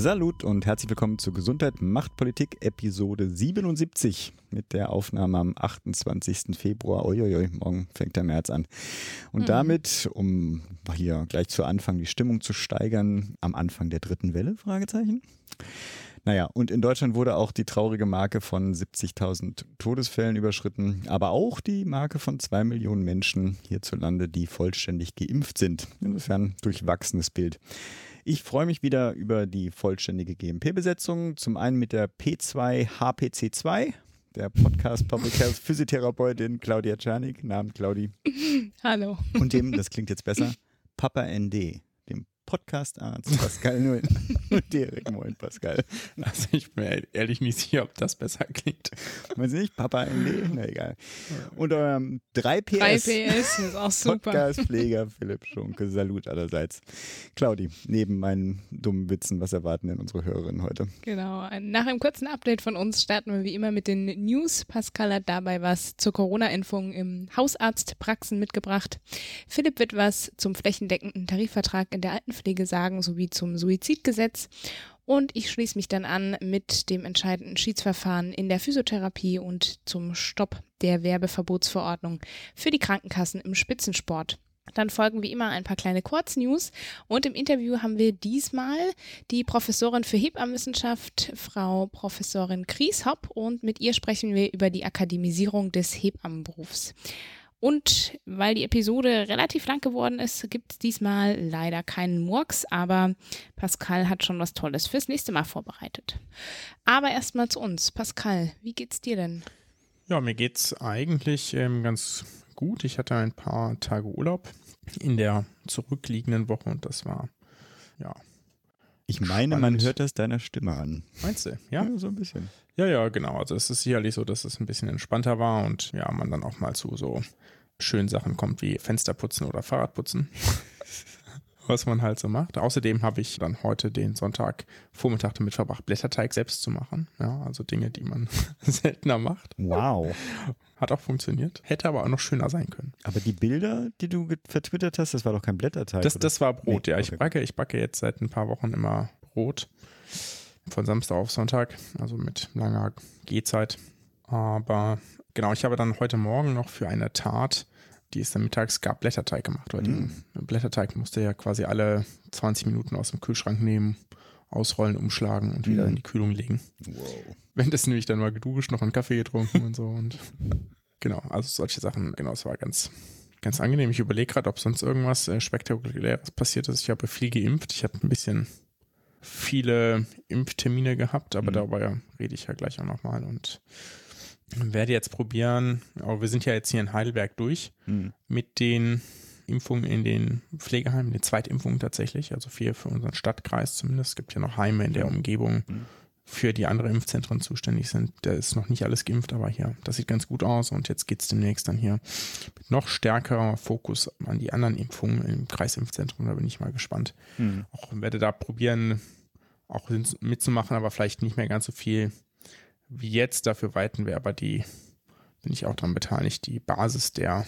Salut und herzlich willkommen zu Gesundheit macht Politik Episode 77 mit der Aufnahme am 28. Februar. Uiuiui, morgen fängt der März an. Und mhm. damit, um hier gleich zu Anfang die Stimmung zu steigern, am Anfang der dritten Welle? Fragezeichen. Naja, und in Deutschland wurde auch die traurige Marke von 70.000 Todesfällen überschritten, aber auch die Marke von zwei Millionen Menschen hierzulande, die vollständig geimpft sind. Insofern durchwachsenes Bild. Ich freue mich wieder über die vollständige GMP-Besetzung. Zum einen mit der P2HPC2, der Podcast Public Health Physiotherapeutin Claudia Czernik, Namen Claudi. Hallo. Und dem, das klingt jetzt besser, Papa ND, Podcast-Arzt Pascal Null. Derek, moin Pascal. Also ich bin mir ehrlich nicht sicher, ob das besser klingt. Weiß nicht, Papa MD? Na egal. Und eurem 3PS. 3PS ist auch super. Podcast-Pfleger Philipp Schunke. Salut allerseits. Claudi, neben meinen dummen Witzen, was erwarten denn unsere Hörerinnen heute? Genau. Nach einem kurzen Update von uns starten wir wie immer mit den News. Pascal hat dabei was zur Corona-Impfung im Hausarztpraxen mitgebracht. Philipp wird was zum flächendeckenden Tarifvertrag in der alten Altenpflege sagen sowie zum Suizidgesetz. Und ich schließe mich dann an mit dem entscheidenden Schiedsverfahren in der Physiotherapie und zum Stopp der Werbeverbotsverordnung für die Krankenkassen im Spitzensport. Dann folgen wie immer ein paar kleine Kurznews und im Interview haben wir diesmal die Professorin für Hebammenwissenschaft, Frau Professorin Krieshopp und mit ihr sprechen wir über die Akademisierung des Hebammenberufs. Und weil die Episode relativ lang geworden ist, gibt es diesmal leider keinen Murks, aber Pascal hat schon was Tolles fürs nächste Mal vorbereitet. Aber erstmal zu uns. Pascal, wie geht's dir denn? Ja, mir geht's eigentlich ähm, ganz gut. Ich hatte ein paar Tage Urlaub in der zurückliegenden Woche und das war ja. Ich meine, spannend. man hört das deiner Stimme an. Meinst du? Ja? ja, so ein bisschen. Ja, ja, genau. Also es ist sicherlich so, dass es ein bisschen entspannter war und ja, man dann auch mal zu so schönen Sachen kommt wie Fensterputzen oder Fahrradputzen. Was man halt so macht. Außerdem habe ich dann heute den Sonntag Vormittag damit verbracht, Blätterteig selbst zu machen. Ja, also Dinge, die man seltener macht. Wow. Hat auch funktioniert. Hätte aber auch noch schöner sein können. Aber die Bilder, die du vertwittert hast, das war doch kein Blätterteig. Das, das war Brot, nee, ja. Ich backe, ich backe jetzt seit ein paar Wochen immer Brot. Von Samstag auf Sonntag, also mit langer Gehzeit. Aber genau, ich habe dann heute Morgen noch für eine Tat die ist dann mittags gab Blätterteig gemacht, weil mm. den Blätterteig musste ja quasi alle 20 Minuten aus dem Kühlschrank nehmen, ausrollen, umschlagen und wieder mm. in die Kühlung legen. Wow. Wenn das nämlich dann mal geduscht, noch einen Kaffee getrunken und so und genau, also solche Sachen, genau, es war ganz, ganz angenehm. Ich überlege gerade, ob sonst irgendwas äh, Spektakuläres passiert ist. Ich habe viel geimpft, ich habe ein bisschen viele Impftermine gehabt, aber mm. darüber rede ich ja gleich auch nochmal und werde jetzt probieren, aber wir sind ja jetzt hier in Heidelberg durch mhm. mit den Impfungen in den Pflegeheimen, den Zweitimpfungen tatsächlich, also vier für unseren Stadtkreis zumindest. Es gibt ja noch Heime in der Umgebung, mhm. für die andere Impfzentren zuständig sind. Da ist noch nicht alles geimpft, aber hier, das sieht ganz gut aus und jetzt geht es demnächst dann hier mit noch stärkerer Fokus an die anderen Impfungen im Kreisimpfzentrum. Da bin ich mal gespannt. Mhm. Auch werde da probieren, auch mitzumachen, aber vielleicht nicht mehr ganz so viel wie jetzt. Dafür weiten wir aber die, bin ich auch daran beteiligt, die Basis der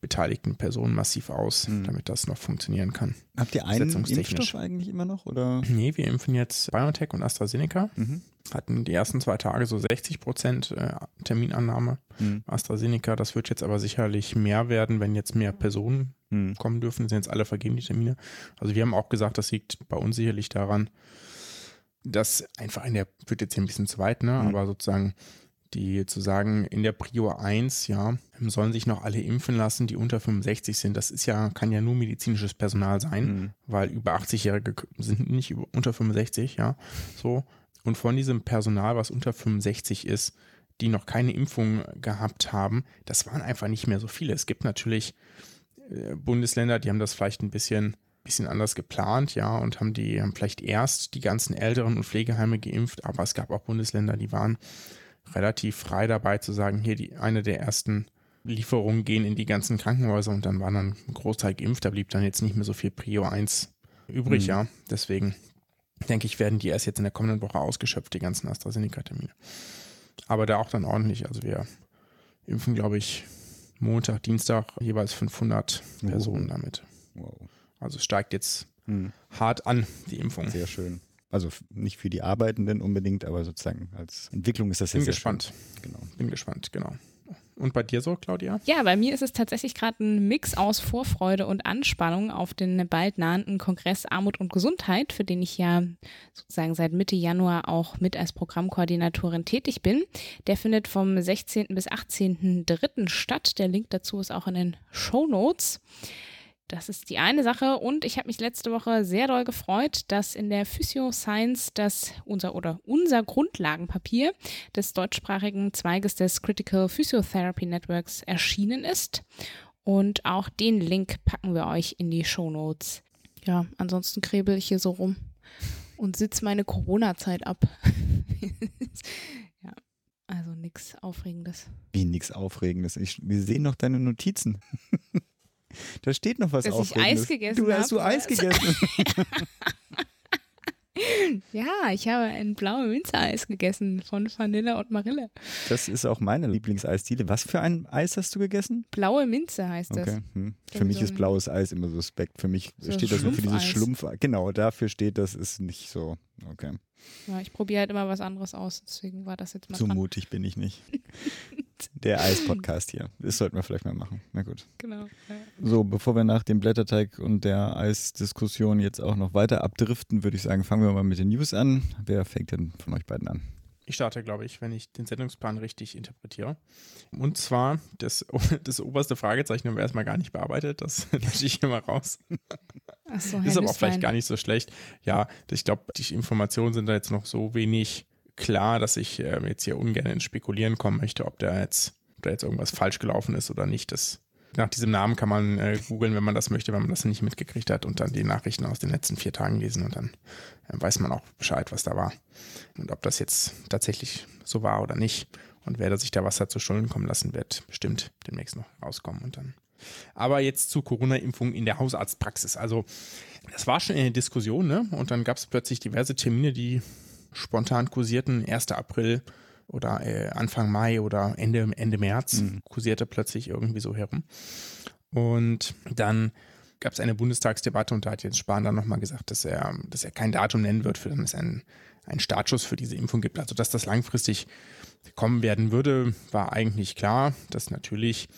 beteiligten Personen massiv aus, mhm. damit das noch funktionieren kann. Habt ihr einen Impfstoff eigentlich immer noch? Oder? Nee, wir impfen jetzt BioNTech und AstraZeneca. Mhm. Hatten die ersten zwei Tage so 60 Prozent äh, Terminannahme. Mhm. AstraZeneca, das wird jetzt aber sicherlich mehr werden, wenn jetzt mehr Personen mhm. kommen dürfen. Das sind jetzt alle vergeben, die Termine. Also wir haben auch gesagt, das liegt bei uns sicherlich daran, das einfach in der, wird jetzt hier ein bisschen zu weit, ne? Mhm. aber sozusagen die zu sagen, in der Prio 1, ja, sollen sich noch alle impfen lassen, die unter 65 sind. Das ist ja, kann ja nur medizinisches Personal sein, mhm. weil über 80-Jährige sind nicht über, unter 65, ja, so. Und von diesem Personal, was unter 65 ist, die noch keine Impfung gehabt haben, das waren einfach nicht mehr so viele. Es gibt natürlich äh, Bundesländer, die haben das vielleicht ein bisschen bisschen anders geplant, ja, und haben die haben vielleicht erst die ganzen Älteren und Pflegeheime geimpft, aber es gab auch Bundesländer, die waren relativ frei dabei zu sagen, hier die eine der ersten Lieferungen gehen in die ganzen Krankenhäuser und dann war dann ein Großteil geimpft, da blieb dann jetzt nicht mehr so viel Prio 1 übrig, mhm. ja. Deswegen denke ich, werden die erst jetzt in der kommenden Woche ausgeschöpft, die ganzen AstraZeneca-Termine. Aber da auch dann ordentlich, also wir impfen, glaube ich, Montag, Dienstag jeweils 500 Personen damit. Wow. Also steigt jetzt hm. hart an, die Impfung. Sehr schön. Also nicht für die Arbeitenden unbedingt, aber sozusagen als Entwicklung ist das Bin jetzt sehr gespannt. schön. Genau. Bin gespannt, genau. Und bei dir so, Claudia? Ja, bei mir ist es tatsächlich gerade ein Mix aus Vorfreude und Anspannung auf den bald nahenden Kongress Armut und Gesundheit, für den ich ja sozusagen seit Mitte Januar auch mit als Programmkoordinatorin tätig bin. Der findet vom 16. bis 18.03. statt. Der Link dazu ist auch in den Show Notes. Das ist die eine Sache und ich habe mich letzte Woche sehr doll gefreut, dass in der Physio Science das unser oder unser Grundlagenpapier des deutschsprachigen Zweiges des Critical Physiotherapy Networks erschienen ist. Und auch den Link packen wir euch in die Show Notes. Ja, ansonsten krebel ich hier so rum und sitze meine Corona-Zeit ab. ja, also nichts Aufregendes. Wie nichts Aufregendes. Ich, wir sehen noch deine Notizen. da steht noch was Dass ich Aufregendes. Eis gegessen Du hast hab, du Eis gegessen. Ja, ich habe ein blaue Minze-Eis gegessen von Vanille und Marille. Das ist auch meine Lieblingseisdiele. Was für ein Eis hast du gegessen? Blaue Minze heißt das. Okay. Hm. Für mich so ist blaues Eis immer suspekt. Für mich So steht das nur für dieses Schlumpfeis. Schlumpf. Genau, dafür steht das, ist nicht so. Okay. Ja, ich probiere halt immer was anderes aus, deswegen war das jetzt mal So dran. mutig bin ich nicht. Der Eis-Podcast hier. Das sollten wir vielleicht mal machen. Na gut. Genau. Ja. So, bevor wir nach dem Blätterteig und der Eisdiskussion jetzt auch noch weiter abdriften, würde ich sagen, fangen wir mal mit den News an. Wer fängt denn von euch beiden an? Ich starte, glaube ich, wenn ich den Sendungsplan richtig interpretiere. Und zwar, das, das oberste Fragezeichen haben wir erstmal gar nicht bearbeitet. Das lösche ich hier mal raus. Achso, Ist aber auch vielleicht gar nicht so schlecht. Ja, ich glaube, die Informationen sind da jetzt noch so wenig klar, dass ich ähm, jetzt hier ungern ins Spekulieren kommen möchte, ob da jetzt, ob da jetzt irgendwas falsch gelaufen ist oder nicht. Das, nach diesem Namen kann man äh, googeln, wenn man das möchte, wenn man das nicht mitgekriegt hat und dann die Nachrichten aus den letzten vier Tagen lesen und dann äh, weiß man auch Bescheid, was da war. Und ob das jetzt tatsächlich so war oder nicht. Und wer da sich da was hat zu Schulden kommen lassen, wird bestimmt demnächst noch rauskommen und dann. Aber jetzt zu Corona-Impfung in der Hausarztpraxis. Also, das war schon eine Diskussion, ne? Und dann gab es plötzlich diverse Termine, die spontan kursierten. 1. April oder äh, Anfang Mai oder Ende, Ende März kursierte plötzlich irgendwie so herum. Und dann gab es eine Bundestagsdebatte und da hat Jens Spahn dann nochmal gesagt, dass er, dass er kein Datum nennen wird, für dann es einen, einen Startschuss für diese Impfung gibt. Also dass das langfristig kommen werden würde, war eigentlich klar, dass natürlich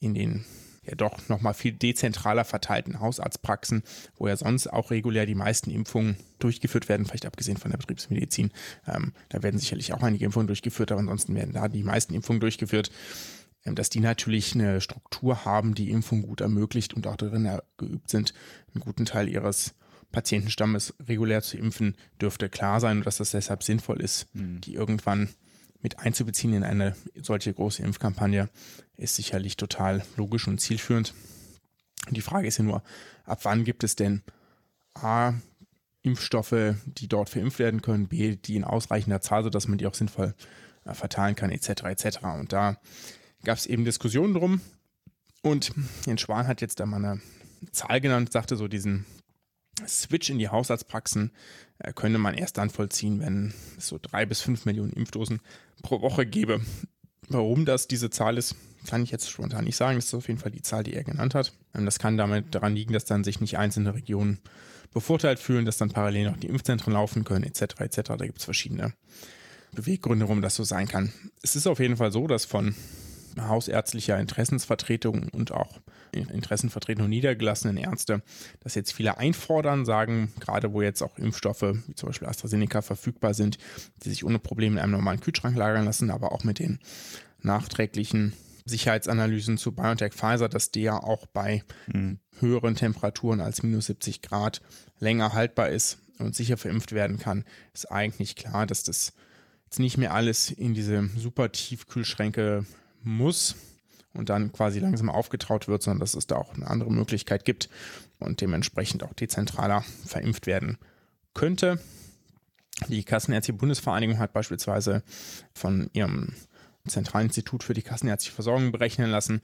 in den ja doch nochmal viel dezentraler verteilten Hausarztpraxen, wo ja sonst auch regulär die meisten Impfungen durchgeführt werden, vielleicht abgesehen von der Betriebsmedizin. Ähm, da werden sicherlich auch einige Impfungen durchgeführt, aber ansonsten werden da die meisten Impfungen durchgeführt ähm, dass die natürlich eine Struktur haben, die Impfung gut ermöglicht und auch darin geübt sind, einen guten Teil ihres Patientenstammes regulär zu impfen, dürfte klar sein und dass das deshalb sinnvoll ist, die irgendwann mit einzubeziehen in eine solche große Impfkampagne, ist sicherlich total logisch und zielführend. Und die Frage ist ja nur, ab wann gibt es denn A, Impfstoffe, die dort verimpft werden können, B, die in ausreichender Zahl, sodass man die auch sinnvoll äh, verteilen kann, etc. etc. Und da gab es eben Diskussionen drum. Und Jens Schwan hat jetzt da mal eine Zahl genannt, sagte so, diesen Switch in die Hausarztpraxen äh, könne man erst dann vollziehen, wenn es so drei bis fünf Millionen Impfdosen pro Woche gäbe. Warum das diese Zahl ist, kann ich jetzt spontan nicht sagen. Das ist auf jeden Fall die Zahl, die er genannt hat. Ähm, Das kann damit daran liegen, dass dann sich nicht einzelne Regionen bevorteilt fühlen, dass dann parallel noch die Impfzentren laufen können, etc. etc. Da gibt es verschiedene Beweggründe, warum das so sein kann. Es ist auf jeden Fall so, dass von hausärztlicher Interessensvertretung und auch Interessenvertretung niedergelassenen Ärzte das jetzt viele einfordern, sagen, gerade wo jetzt auch Impfstoffe wie zum Beispiel AstraZeneca verfügbar sind, die sich ohne Probleme in einem normalen Kühlschrank lagern lassen, aber auch mit den nachträglichen Sicherheitsanalysen zu BioNTech Pfizer, dass der auch bei höheren Temperaturen als minus 70 Grad länger haltbar ist und sicher verimpft werden kann, ist eigentlich klar, dass das jetzt nicht mehr alles in diese super Tiefkühlschränke muss und dann quasi langsam aufgetaut wird, sondern dass es da auch eine andere Möglichkeit gibt und dementsprechend auch dezentraler verimpft werden könnte. Die Kassenärztliche Bundesvereinigung hat beispielsweise von ihrem Zentralinstitut für die kassenärztliche Versorgung berechnen lassen,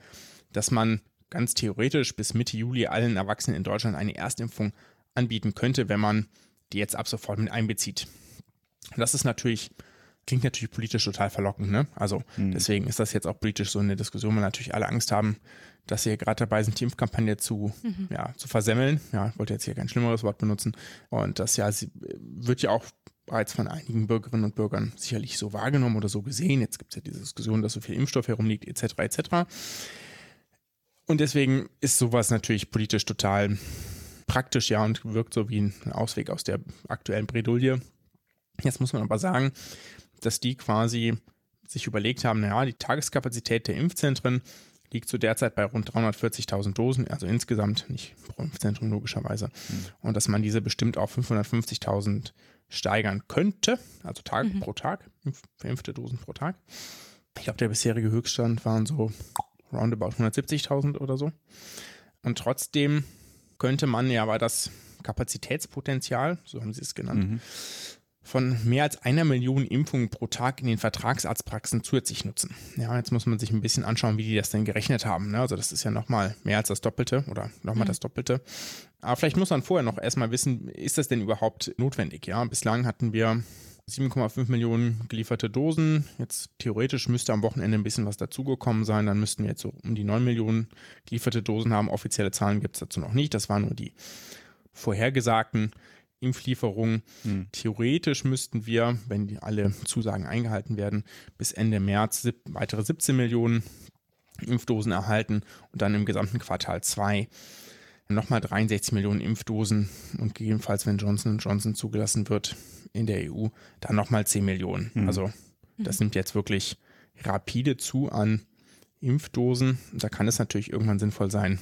dass man ganz theoretisch bis Mitte Juli allen Erwachsenen in Deutschland eine Erstimpfung anbieten könnte, wenn man die jetzt ab sofort mit einbezieht. Das ist natürlich klingt natürlich politisch total verlockend, ne? Also mhm. deswegen ist das jetzt auch politisch so eine Diskussion, weil natürlich alle Angst haben, dass sie gerade dabei sind, die Impfkampagne zu, mhm. ja, zu versemmeln. Ja, ich wollte jetzt hier kein schlimmeres Wort benutzen. Und das ja, sie wird ja auch bereits von einigen Bürgerinnen und Bürgern sicherlich so wahrgenommen oder so gesehen. Jetzt gibt es ja diese Diskussion, dass so viel Impfstoff herumliegt, etc. etc. Und deswegen ist sowas natürlich politisch total praktisch, ja, und wirkt so wie ein Ausweg aus der aktuellen Bredouille. Jetzt muss man aber sagen, dass die quasi sich überlegt haben, naja, die Tageskapazität der Impfzentren liegt zu derzeit bei rund 340.000 Dosen, also insgesamt, nicht pro Impfzentrum logischerweise. Mhm. Und dass man diese bestimmt auf 550.000 steigern könnte, also Tag mhm. pro Tag, verimpfte Dosen pro Tag. Ich glaube, der bisherige Höchststand waren so roundabout 170.000 oder so. Und trotzdem könnte man ja aber das Kapazitätspotenzial, so haben sie es genannt, mhm von mehr als einer Million Impfungen pro Tag in den Vertragsarztpraxen zusätzlich nutzen. Ja, jetzt muss man sich ein bisschen anschauen, wie die das denn gerechnet haben. Ne? Also das ist ja nochmal mehr als das Doppelte oder nochmal mhm. das Doppelte. Aber vielleicht muss man vorher noch erstmal wissen, ist das denn überhaupt notwendig? Ja, bislang hatten wir 7,5 Millionen gelieferte Dosen. Jetzt theoretisch müsste am Wochenende ein bisschen was dazugekommen sein. Dann müssten wir jetzt so um die 9 Millionen gelieferte Dosen haben. Offizielle Zahlen gibt es dazu noch nicht. Das waren nur die vorhergesagten. Impflieferungen. Hm. Theoretisch müssten wir, wenn alle Zusagen eingehalten werden, bis Ende März weitere 17 Millionen Impfdosen erhalten und dann im gesamten Quartal 2 nochmal 63 Millionen Impfdosen und gegebenenfalls, wenn Johnson Johnson zugelassen wird in der EU, dann nochmal 10 Millionen. Mhm. Also das nimmt jetzt wirklich rapide zu an Impfdosen. Da kann es natürlich irgendwann sinnvoll sein,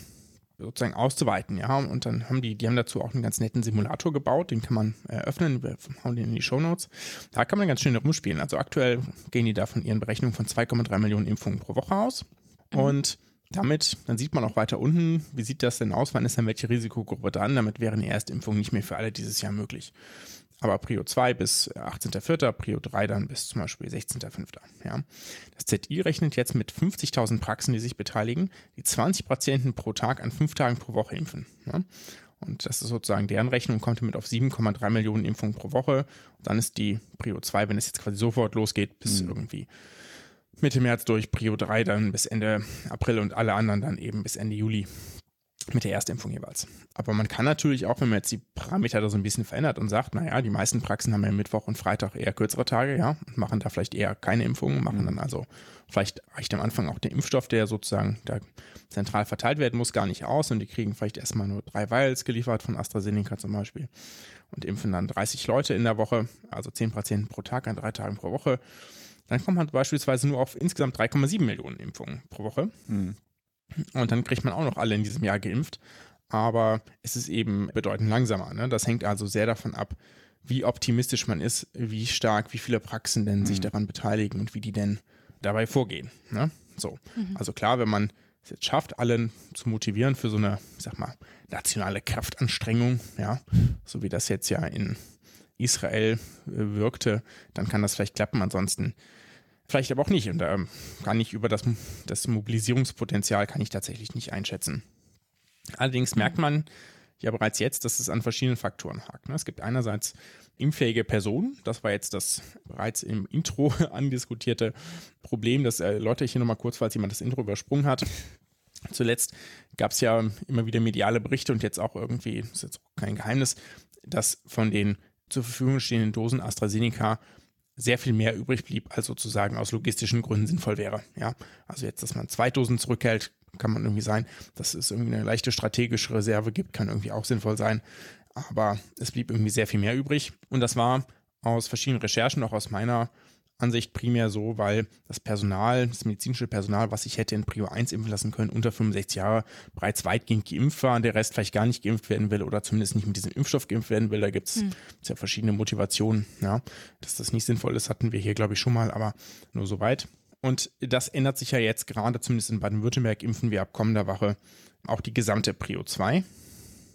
sozusagen auszuweiten, ja. Und dann haben die, die haben dazu auch einen ganz netten Simulator gebaut, den kann man eröffnen, wir hauen den in die Show Notes. Da kann man ganz schön rumspielen. Also aktuell gehen die da von ihren Berechnungen von 2,3 Millionen Impfungen pro Woche aus. Mhm. Und damit, dann sieht man auch weiter unten, wie sieht das denn aus, wann ist dann welche Risikogruppe dran? Damit wäre eine Erstimpfung nicht mehr für alle dieses Jahr möglich aber Prio 2 bis 18.04., Prio 3 dann bis zum Beispiel 16.05. Ja. Das ZI rechnet jetzt mit 50.000 Praxen, die sich beteiligen, die 20 Patienten pro Tag an fünf Tagen pro Woche impfen. Ja. Und das ist sozusagen deren Rechnung, kommt damit auf 7,3 Millionen Impfungen pro Woche. Und dann ist die Prio 2, wenn es jetzt quasi sofort losgeht, bis mhm. irgendwie Mitte März durch, Prio 3 dann bis Ende April und alle anderen dann eben bis Ende Juli mit der Erstimpfung jeweils. Aber man kann natürlich auch, wenn man jetzt die Parameter da so ein bisschen verändert und sagt, naja, die meisten Praxen haben ja Mittwoch und Freitag eher kürzere Tage, ja, und machen da vielleicht eher keine Impfungen, machen mhm. dann also, vielleicht reicht am Anfang auch der Impfstoff, der sozusagen da zentral verteilt werden muss, gar nicht aus und die kriegen vielleicht erstmal nur drei Vials geliefert von AstraZeneca zum Beispiel und impfen dann 30 Leute in der Woche, also 10 Patienten pro Tag an drei Tagen pro Woche. Dann kommt man beispielsweise nur auf insgesamt 3,7 Millionen Impfungen pro Woche. Mhm. Und dann kriegt man auch noch alle in diesem Jahr geimpft. Aber es ist eben bedeutend langsamer. Ne? Das hängt also sehr davon ab, wie optimistisch man ist, wie stark, wie viele Praxen denn mhm. sich daran beteiligen und wie die denn dabei vorgehen. Ne? So. Mhm. Also klar, wenn man es jetzt schafft, alle zu motivieren für so eine, ich sag mal, nationale Kraftanstrengung, ja, so wie das jetzt ja in Israel äh, wirkte, dann kann das vielleicht klappen. Ansonsten Vielleicht aber auch nicht. Und da ähm, kann ich über das, das Mobilisierungspotenzial kann ich tatsächlich nicht einschätzen. Allerdings merkt man ja bereits jetzt, dass es an verschiedenen Faktoren hakt. Ne? Es gibt einerseits impffähige Personen. Das war jetzt das bereits im Intro andiskutierte Problem. Das erläutere ich hier nochmal kurz, falls jemand das Intro übersprungen hat. Zuletzt gab es ja immer wieder mediale Berichte und jetzt auch irgendwie, das ist jetzt auch kein Geheimnis, dass von den zur Verfügung stehenden Dosen AstraZeneca sehr viel mehr übrig blieb, als sozusagen aus logistischen Gründen sinnvoll wäre. Ja, also jetzt, dass man zwei Dosen zurückhält, kann man irgendwie sein. Dass es irgendwie eine leichte strategische Reserve gibt, kann irgendwie auch sinnvoll sein. Aber es blieb irgendwie sehr viel mehr übrig. Und das war aus verschiedenen Recherchen, auch aus meiner Ansicht primär so, weil das Personal, das medizinische Personal, was ich hätte in Prio 1 impfen lassen können, unter 65 Jahre, bereits weitgehend geimpft war und der Rest vielleicht gar nicht geimpft werden will oder zumindest nicht mit diesem Impfstoff geimpft werden will. Da gibt es hm. ja verschiedene Motivationen. Ja. Dass das nicht sinnvoll ist, hatten wir hier, glaube ich, schon mal, aber nur so weit. Und das ändert sich ja jetzt gerade, zumindest in Baden-Württemberg impfen wir ab kommender Woche auch die gesamte Prio 2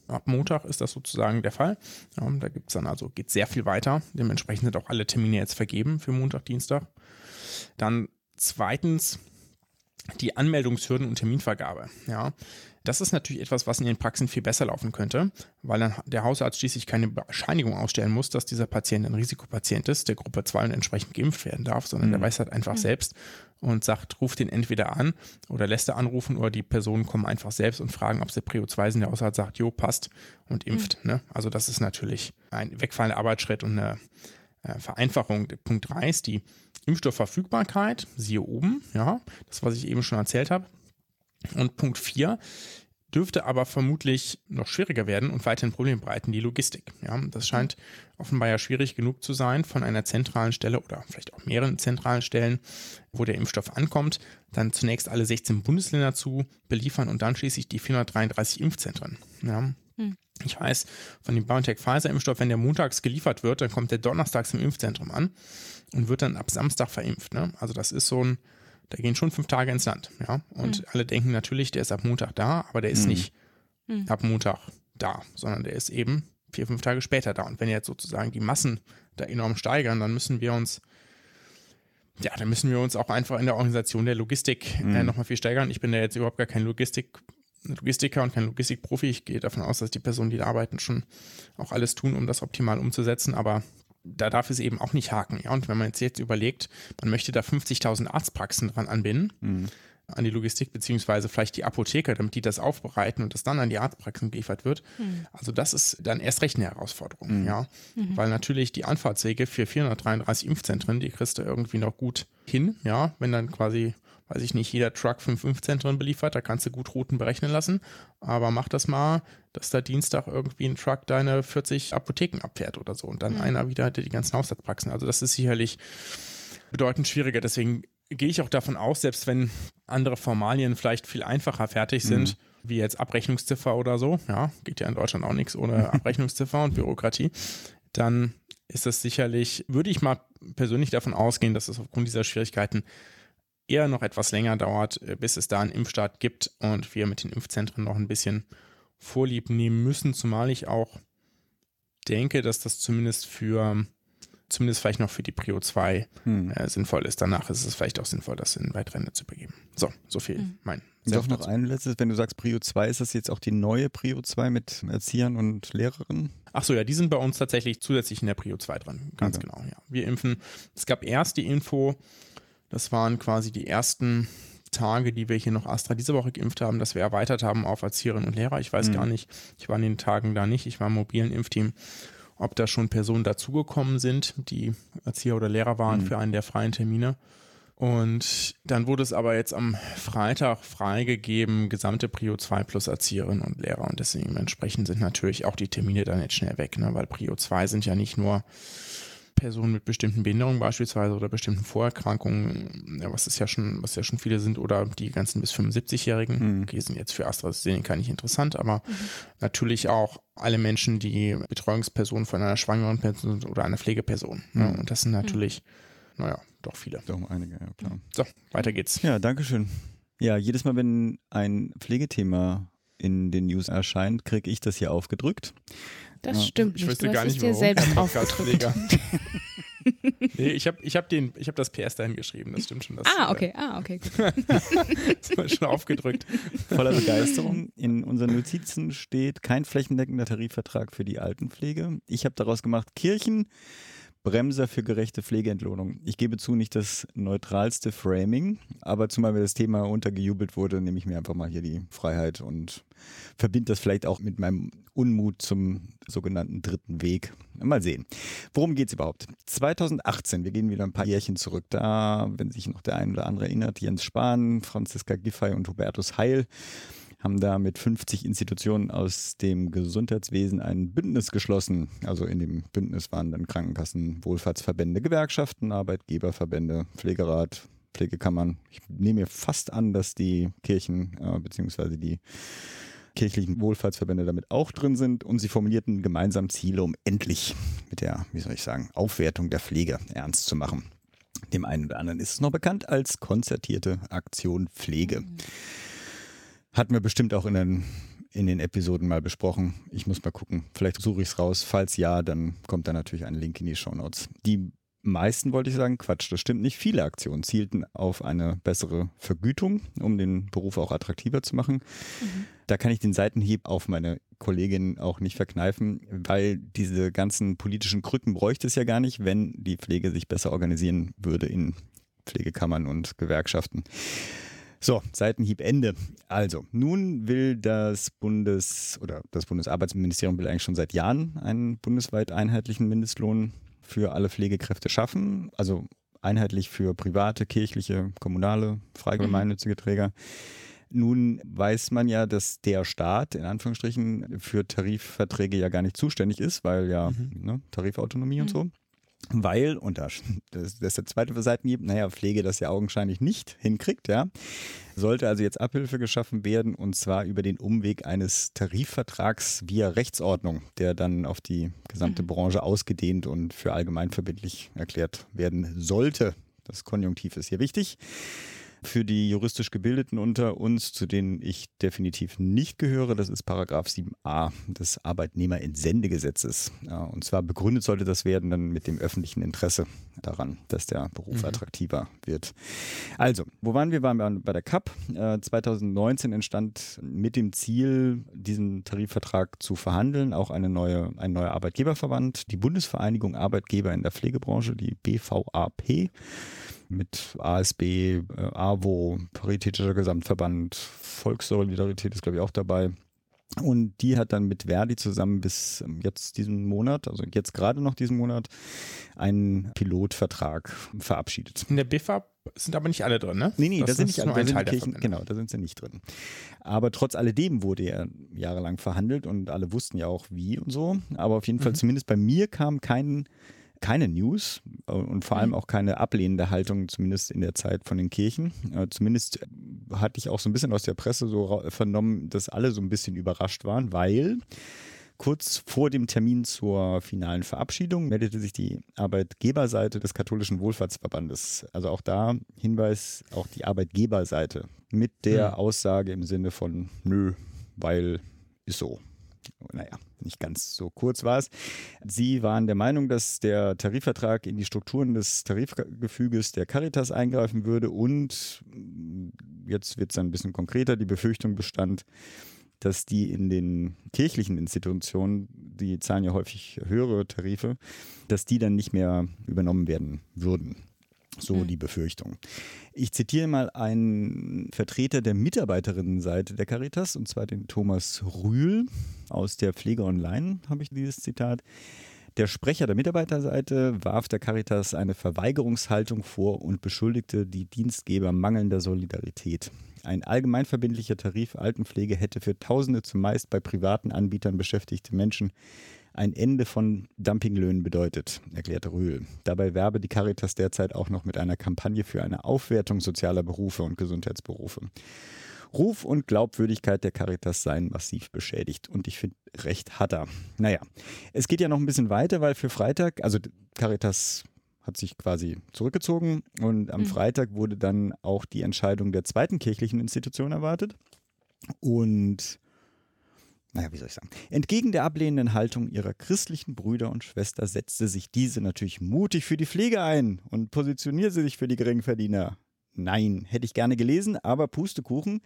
ab Montag ist das sozusagen der Fall. Ja, da gibt es dann also, geht sehr viel weiter. Dementsprechend sind auch alle Termine jetzt vergeben für Montag, Dienstag. Dann zweitens die Anmeldungshürden und Terminvergabe. Ja, das ist natürlich etwas, was in den Praxen viel besser laufen könnte, weil dann der Hausarzt schließlich keine Bescheinigung ausstellen muss, dass dieser Patient ein Risikopatient ist, der Gruppe 2 und entsprechend geimpft werden darf, sondern mhm. der weiß halt einfach mhm. selbst und sagt, ruft den entweder an oder lässt er anrufen oder die Personen kommen einfach selbst und fragen, ob sie Prio 2 sind. Der Hausarzt sagt, jo, passt und impft. Mhm. Ne? Also das ist natürlich ein wegfallender Arbeitsschritt und eine äh, Vereinfachung. Punkt 3 ist die Impfstoffverfügbarkeit, siehe oben, ja, das, was ich eben schon erzählt habe. Und Punkt 4 dürfte aber vermutlich noch schwieriger werden und weiterhin Probleme bereiten, die Logistik. Ja, das scheint offenbar ja schwierig genug zu sein, von einer zentralen Stelle oder vielleicht auch mehreren zentralen Stellen, wo der Impfstoff ankommt, dann zunächst alle 16 Bundesländer zu beliefern und dann schließlich die 433 Impfzentren. Ja. Hm. Ich weiß, von dem BioNTech-Pfizer-Impfstoff, wenn der montags geliefert wird, dann kommt der donnerstags im Impfzentrum an und wird dann ab Samstag verimpft. Ne? Also das ist so ein da gehen schon fünf Tage ins Land. Ja? Und mhm. alle denken natürlich, der ist ab Montag da, aber der ist mhm. nicht mhm. ab Montag da, sondern der ist eben vier, fünf Tage später da. Und wenn jetzt sozusagen die Massen da enorm steigern, dann müssen wir uns, ja, dann müssen wir uns auch einfach in der Organisation der Logistik äh, mhm. nochmal viel steigern. Ich bin da jetzt überhaupt gar kein Logistik, Logistiker und kein Logistikprofi. Ich gehe davon aus, dass die Personen, die da arbeiten, schon auch alles tun, um das optimal umzusetzen. Aber da darf es eben auch nicht haken. Ja? Und wenn man jetzt, jetzt überlegt, man möchte da 50.000 Arztpraxen dran anbinden, mhm. an die Logistik, beziehungsweise vielleicht die Apotheker, damit die das aufbereiten und das dann an die Arztpraxen geliefert wird. Mhm. Also das ist dann erst recht eine Herausforderung, mhm. ja. Mhm. Weil natürlich die Anfahrtswege für 433 Impfzentren, die kriegst du irgendwie noch gut hin, ja, wenn dann quasi weiß ich nicht, jeder Truck fünf Impfzentren beliefert, da kannst du gut Routen berechnen lassen. Aber mach das mal, dass da Dienstag irgendwie ein Truck deine 40 Apotheken abfährt oder so und dann mhm. einer wieder die ganzen Haushaltspraxen. Also das ist sicherlich bedeutend schwieriger. Deswegen gehe ich auch davon aus, selbst wenn andere Formalien vielleicht viel einfacher fertig mhm. sind, mhm. wie jetzt Abrechnungsziffer oder so, ja, geht ja in Deutschland auch nichts ohne Abrechnungsziffer und Bürokratie, dann ist das sicherlich, würde ich mal persönlich davon ausgehen, dass es aufgrund dieser Schwierigkeiten eher noch etwas länger dauert, äh, bis es da einen Impfstart gibt und wir mit den Impfzentren noch ein bisschen Vorlieb nehmen müssen, zumal ich auch denke, dass das zumindest für zumindest vielleicht noch für die Prio 2 hm. äh, sinnvoll ist. Danach ist es vielleicht auch sinnvoll, das in Weitrennen zu begeben. So, so viel hm. mein. Doch noch ein letztes, wenn du sagst Prio 2, ist das jetzt auch die neue Prio 2 mit Erziehern und Lehrerinnen? Ach so, ja, die sind bei uns tatsächlich zusätzlich in der Prio 2 dran. Ganz okay. genau, ja. Wir impfen. Es gab erst die Info, das waren quasi die ersten Tage, die wir hier noch Astra diese Woche geimpft haben, dass wir erweitert haben auf Erzieherinnen und Lehrer. Ich weiß mhm. gar nicht, ich war in den Tagen da nicht, ich war im mobilen Impfteam, ob da schon Personen dazugekommen sind, die Erzieher oder Lehrer waren mhm. für einen der freien Termine. Und dann wurde es aber jetzt am Freitag freigegeben, gesamte Prio 2 plus Erzieherinnen und Lehrer. Und deswegen entsprechend sind natürlich auch die Termine dann jetzt schnell weg, ne? weil Prio 2 sind ja nicht nur Personen mit bestimmten Behinderungen beispielsweise oder bestimmten Vorerkrankungen, was es ja schon, was ja schon viele sind, oder die ganzen bis 75-Jährigen, mhm. okay, sind jetzt für AstraZeneca nicht interessant, aber mhm. natürlich auch alle Menschen, die Betreuungspersonen von einer schwangeren Person oder einer Pflegeperson. Ne? Mhm. Ne? Und das sind natürlich, naja, doch viele. Doch einige, ja klar. So, weiter geht's. Ja, danke schön. Ja, jedes Mal, wenn ein Pflegethema in den News erscheint, kriege ich das hier aufgedrückt. Das ja. stimmt ich nicht. wüsste gar nicht, dir warum. selbst draufgedrückt. nee, ich habe ich hab hab das PS dahin geschrieben, das stimmt schon. Das, ah, okay, ah, okay, gut. das war schon aufgedrückt. Voller Begeisterung. In unseren Notizen steht kein flächendeckender Tarifvertrag für die Altenpflege. Ich habe daraus gemacht, Kirchen Bremser für gerechte Pflegeentlohnung. Ich gebe zu, nicht das neutralste Framing, aber zumal mir das Thema untergejubelt wurde, nehme ich mir einfach mal hier die Freiheit und verbinde das vielleicht auch mit meinem Unmut zum sogenannten dritten Weg. Mal sehen. Worum geht es überhaupt? 2018, wir gehen wieder ein paar Jährchen zurück. Da, wenn sich noch der ein oder andere erinnert, Jens Spahn, Franziska Giffey und Hubertus Heil haben da mit 50 Institutionen aus dem Gesundheitswesen ein Bündnis geschlossen. Also in dem Bündnis waren dann Krankenkassen, Wohlfahrtsverbände, Gewerkschaften, Arbeitgeberverbände, Pflegerat, Pflegekammern. Ich nehme mir fast an, dass die Kirchen äh, bzw. die kirchlichen Wohlfahrtsverbände damit auch drin sind und sie formulierten gemeinsam Ziele, um endlich mit der, wie soll ich sagen, Aufwertung der Pflege ernst zu machen. Dem einen oder anderen ist es noch bekannt als konzertierte Aktion Pflege. Mhm. Hatten wir bestimmt auch in den, in den Episoden mal besprochen. Ich muss mal gucken. Vielleicht suche ich es raus. Falls ja, dann kommt da natürlich ein Link in die Show Notes. Die meisten wollte ich sagen, Quatsch, das stimmt nicht. Viele Aktionen zielten auf eine bessere Vergütung, um den Beruf auch attraktiver zu machen. Mhm. Da kann ich den Seitenhieb auf meine Kollegin auch nicht verkneifen, weil diese ganzen politischen Krücken bräuchte es ja gar nicht, wenn die Pflege sich besser organisieren würde in Pflegekammern und Gewerkschaften. So, Seitenhieb Ende. Also, nun will das Bundes- oder das Bundesarbeitsministerium will eigentlich schon seit Jahren einen bundesweit einheitlichen Mindestlohn für alle Pflegekräfte schaffen. Also einheitlich für private, kirchliche, kommunale, freigemeinnützige mhm. Träger. Nun weiß man ja, dass der Staat in Anführungsstrichen für Tarifverträge ja gar nicht zuständig ist, weil ja mhm. ne, Tarifautonomie mhm. und so. Weil, und das, das ist der zweite Seitenhieb, naja, Pflege das ja augenscheinlich nicht hinkriegt, ja, sollte also jetzt Abhilfe geschaffen werden und zwar über den Umweg eines Tarifvertrags via Rechtsordnung, der dann auf die gesamte mhm. Branche ausgedehnt und für allgemeinverbindlich erklärt werden sollte. Das Konjunktiv ist hier wichtig für die juristisch Gebildeten unter uns, zu denen ich definitiv nicht gehöre. Das ist Paragraph 7a des Arbeitnehmerentsendegesetzes. Und zwar begründet sollte das werden dann mit dem öffentlichen Interesse daran, dass der Beruf mhm. attraktiver wird. Also, wo waren wir? Waren wir bei der CAP. 2019 entstand mit dem Ziel, diesen Tarifvertrag zu verhandeln, auch eine neue, ein neuer Arbeitgeberverband, die Bundesvereinigung Arbeitgeber in der Pflegebranche, die BVAP mit ASB, äh, AWO, Paritätischer Gesamtverband, Volkssolidarität ist, glaube ich, auch dabei. Und die hat dann mit Verdi zusammen bis ähm, jetzt diesen Monat, also jetzt gerade noch diesen Monat, einen Pilotvertrag verabschiedet. In der BIFAB sind aber nicht alle drin, ne? Nee, nee, das da sind nicht alle. Da sind Kirchen, genau, da sind sie nicht drin. Aber trotz alledem wurde er jahrelang verhandelt und alle wussten ja auch wie und so. Aber auf jeden Fall, mhm. zumindest bei mir kam kein keine News äh, und vor allem mhm. auch keine ablehnende Haltung, zumindest in der Zeit von den Kirchen. Äh, zumindest hatte ich auch so ein bisschen aus der Presse so vernommen, dass alle so ein bisschen überrascht waren, weil kurz vor dem Termin zur finalen Verabschiedung meldete sich die Arbeitgeberseite des katholischen Wohlfahrtsverbandes. Also auch da Hinweis, auch die Arbeitgeberseite mit der mhm. Aussage im Sinne von nö, weil ist so naja, nicht ganz so kurz war es. Sie waren der Meinung, dass der Tarifvertrag in die Strukturen des Tarifgefüges der Caritas eingreifen würde und jetzt wird es ein bisschen konkreter, die Befürchtung bestand, dass die in den kirchlichen Institutionen, die zahlen ja häufig höhere Tarife, dass die dann nicht mehr übernommen werden würden. So mhm. die Befürchtung. Ich zitiere mal einen Vertreter der Mitarbeiterinnenseite der Caritas, und zwar den Thomas Rühl aus der Pflege Online, habe ich dieses Zitat. Der Sprecher der Mitarbeiterseite warf der Caritas eine Verweigerungshaltung vor und beschuldigte die Dienstgeber mangelnder Solidarität. Ein allgemeinverbindlicher Tarif Altenpflege hätte für Tausende zumeist bei privaten Anbietern beschäftigte Menschen ein Ende von Dumpinglöhnen bedeutet, erklärte Rühl. Dabei werbe die Caritas derzeit auch noch mit einer Kampagne für eine Aufwertung sozialer Berufe und Gesundheitsberufe. Ruf und Glaubwürdigkeit der Caritas seien massiv beschädigt. Und ich finde, recht hat er. Naja, es geht ja noch ein bisschen weiter, weil für Freitag, also Caritas hat sich quasi zurückgezogen und am mhm. Freitag wurde dann auch die Entscheidung der zweiten kirchlichen Institution erwartet. Und naja, wie soll ich sagen, entgegen der ablehnenden Haltung ihrer christlichen Brüder und Schwester setzte sich diese natürlich mutig für die Pflege ein und positionierte sich für die Geringverdiener. Nein, hätte ich gerne gelesen, aber Pustekuchen.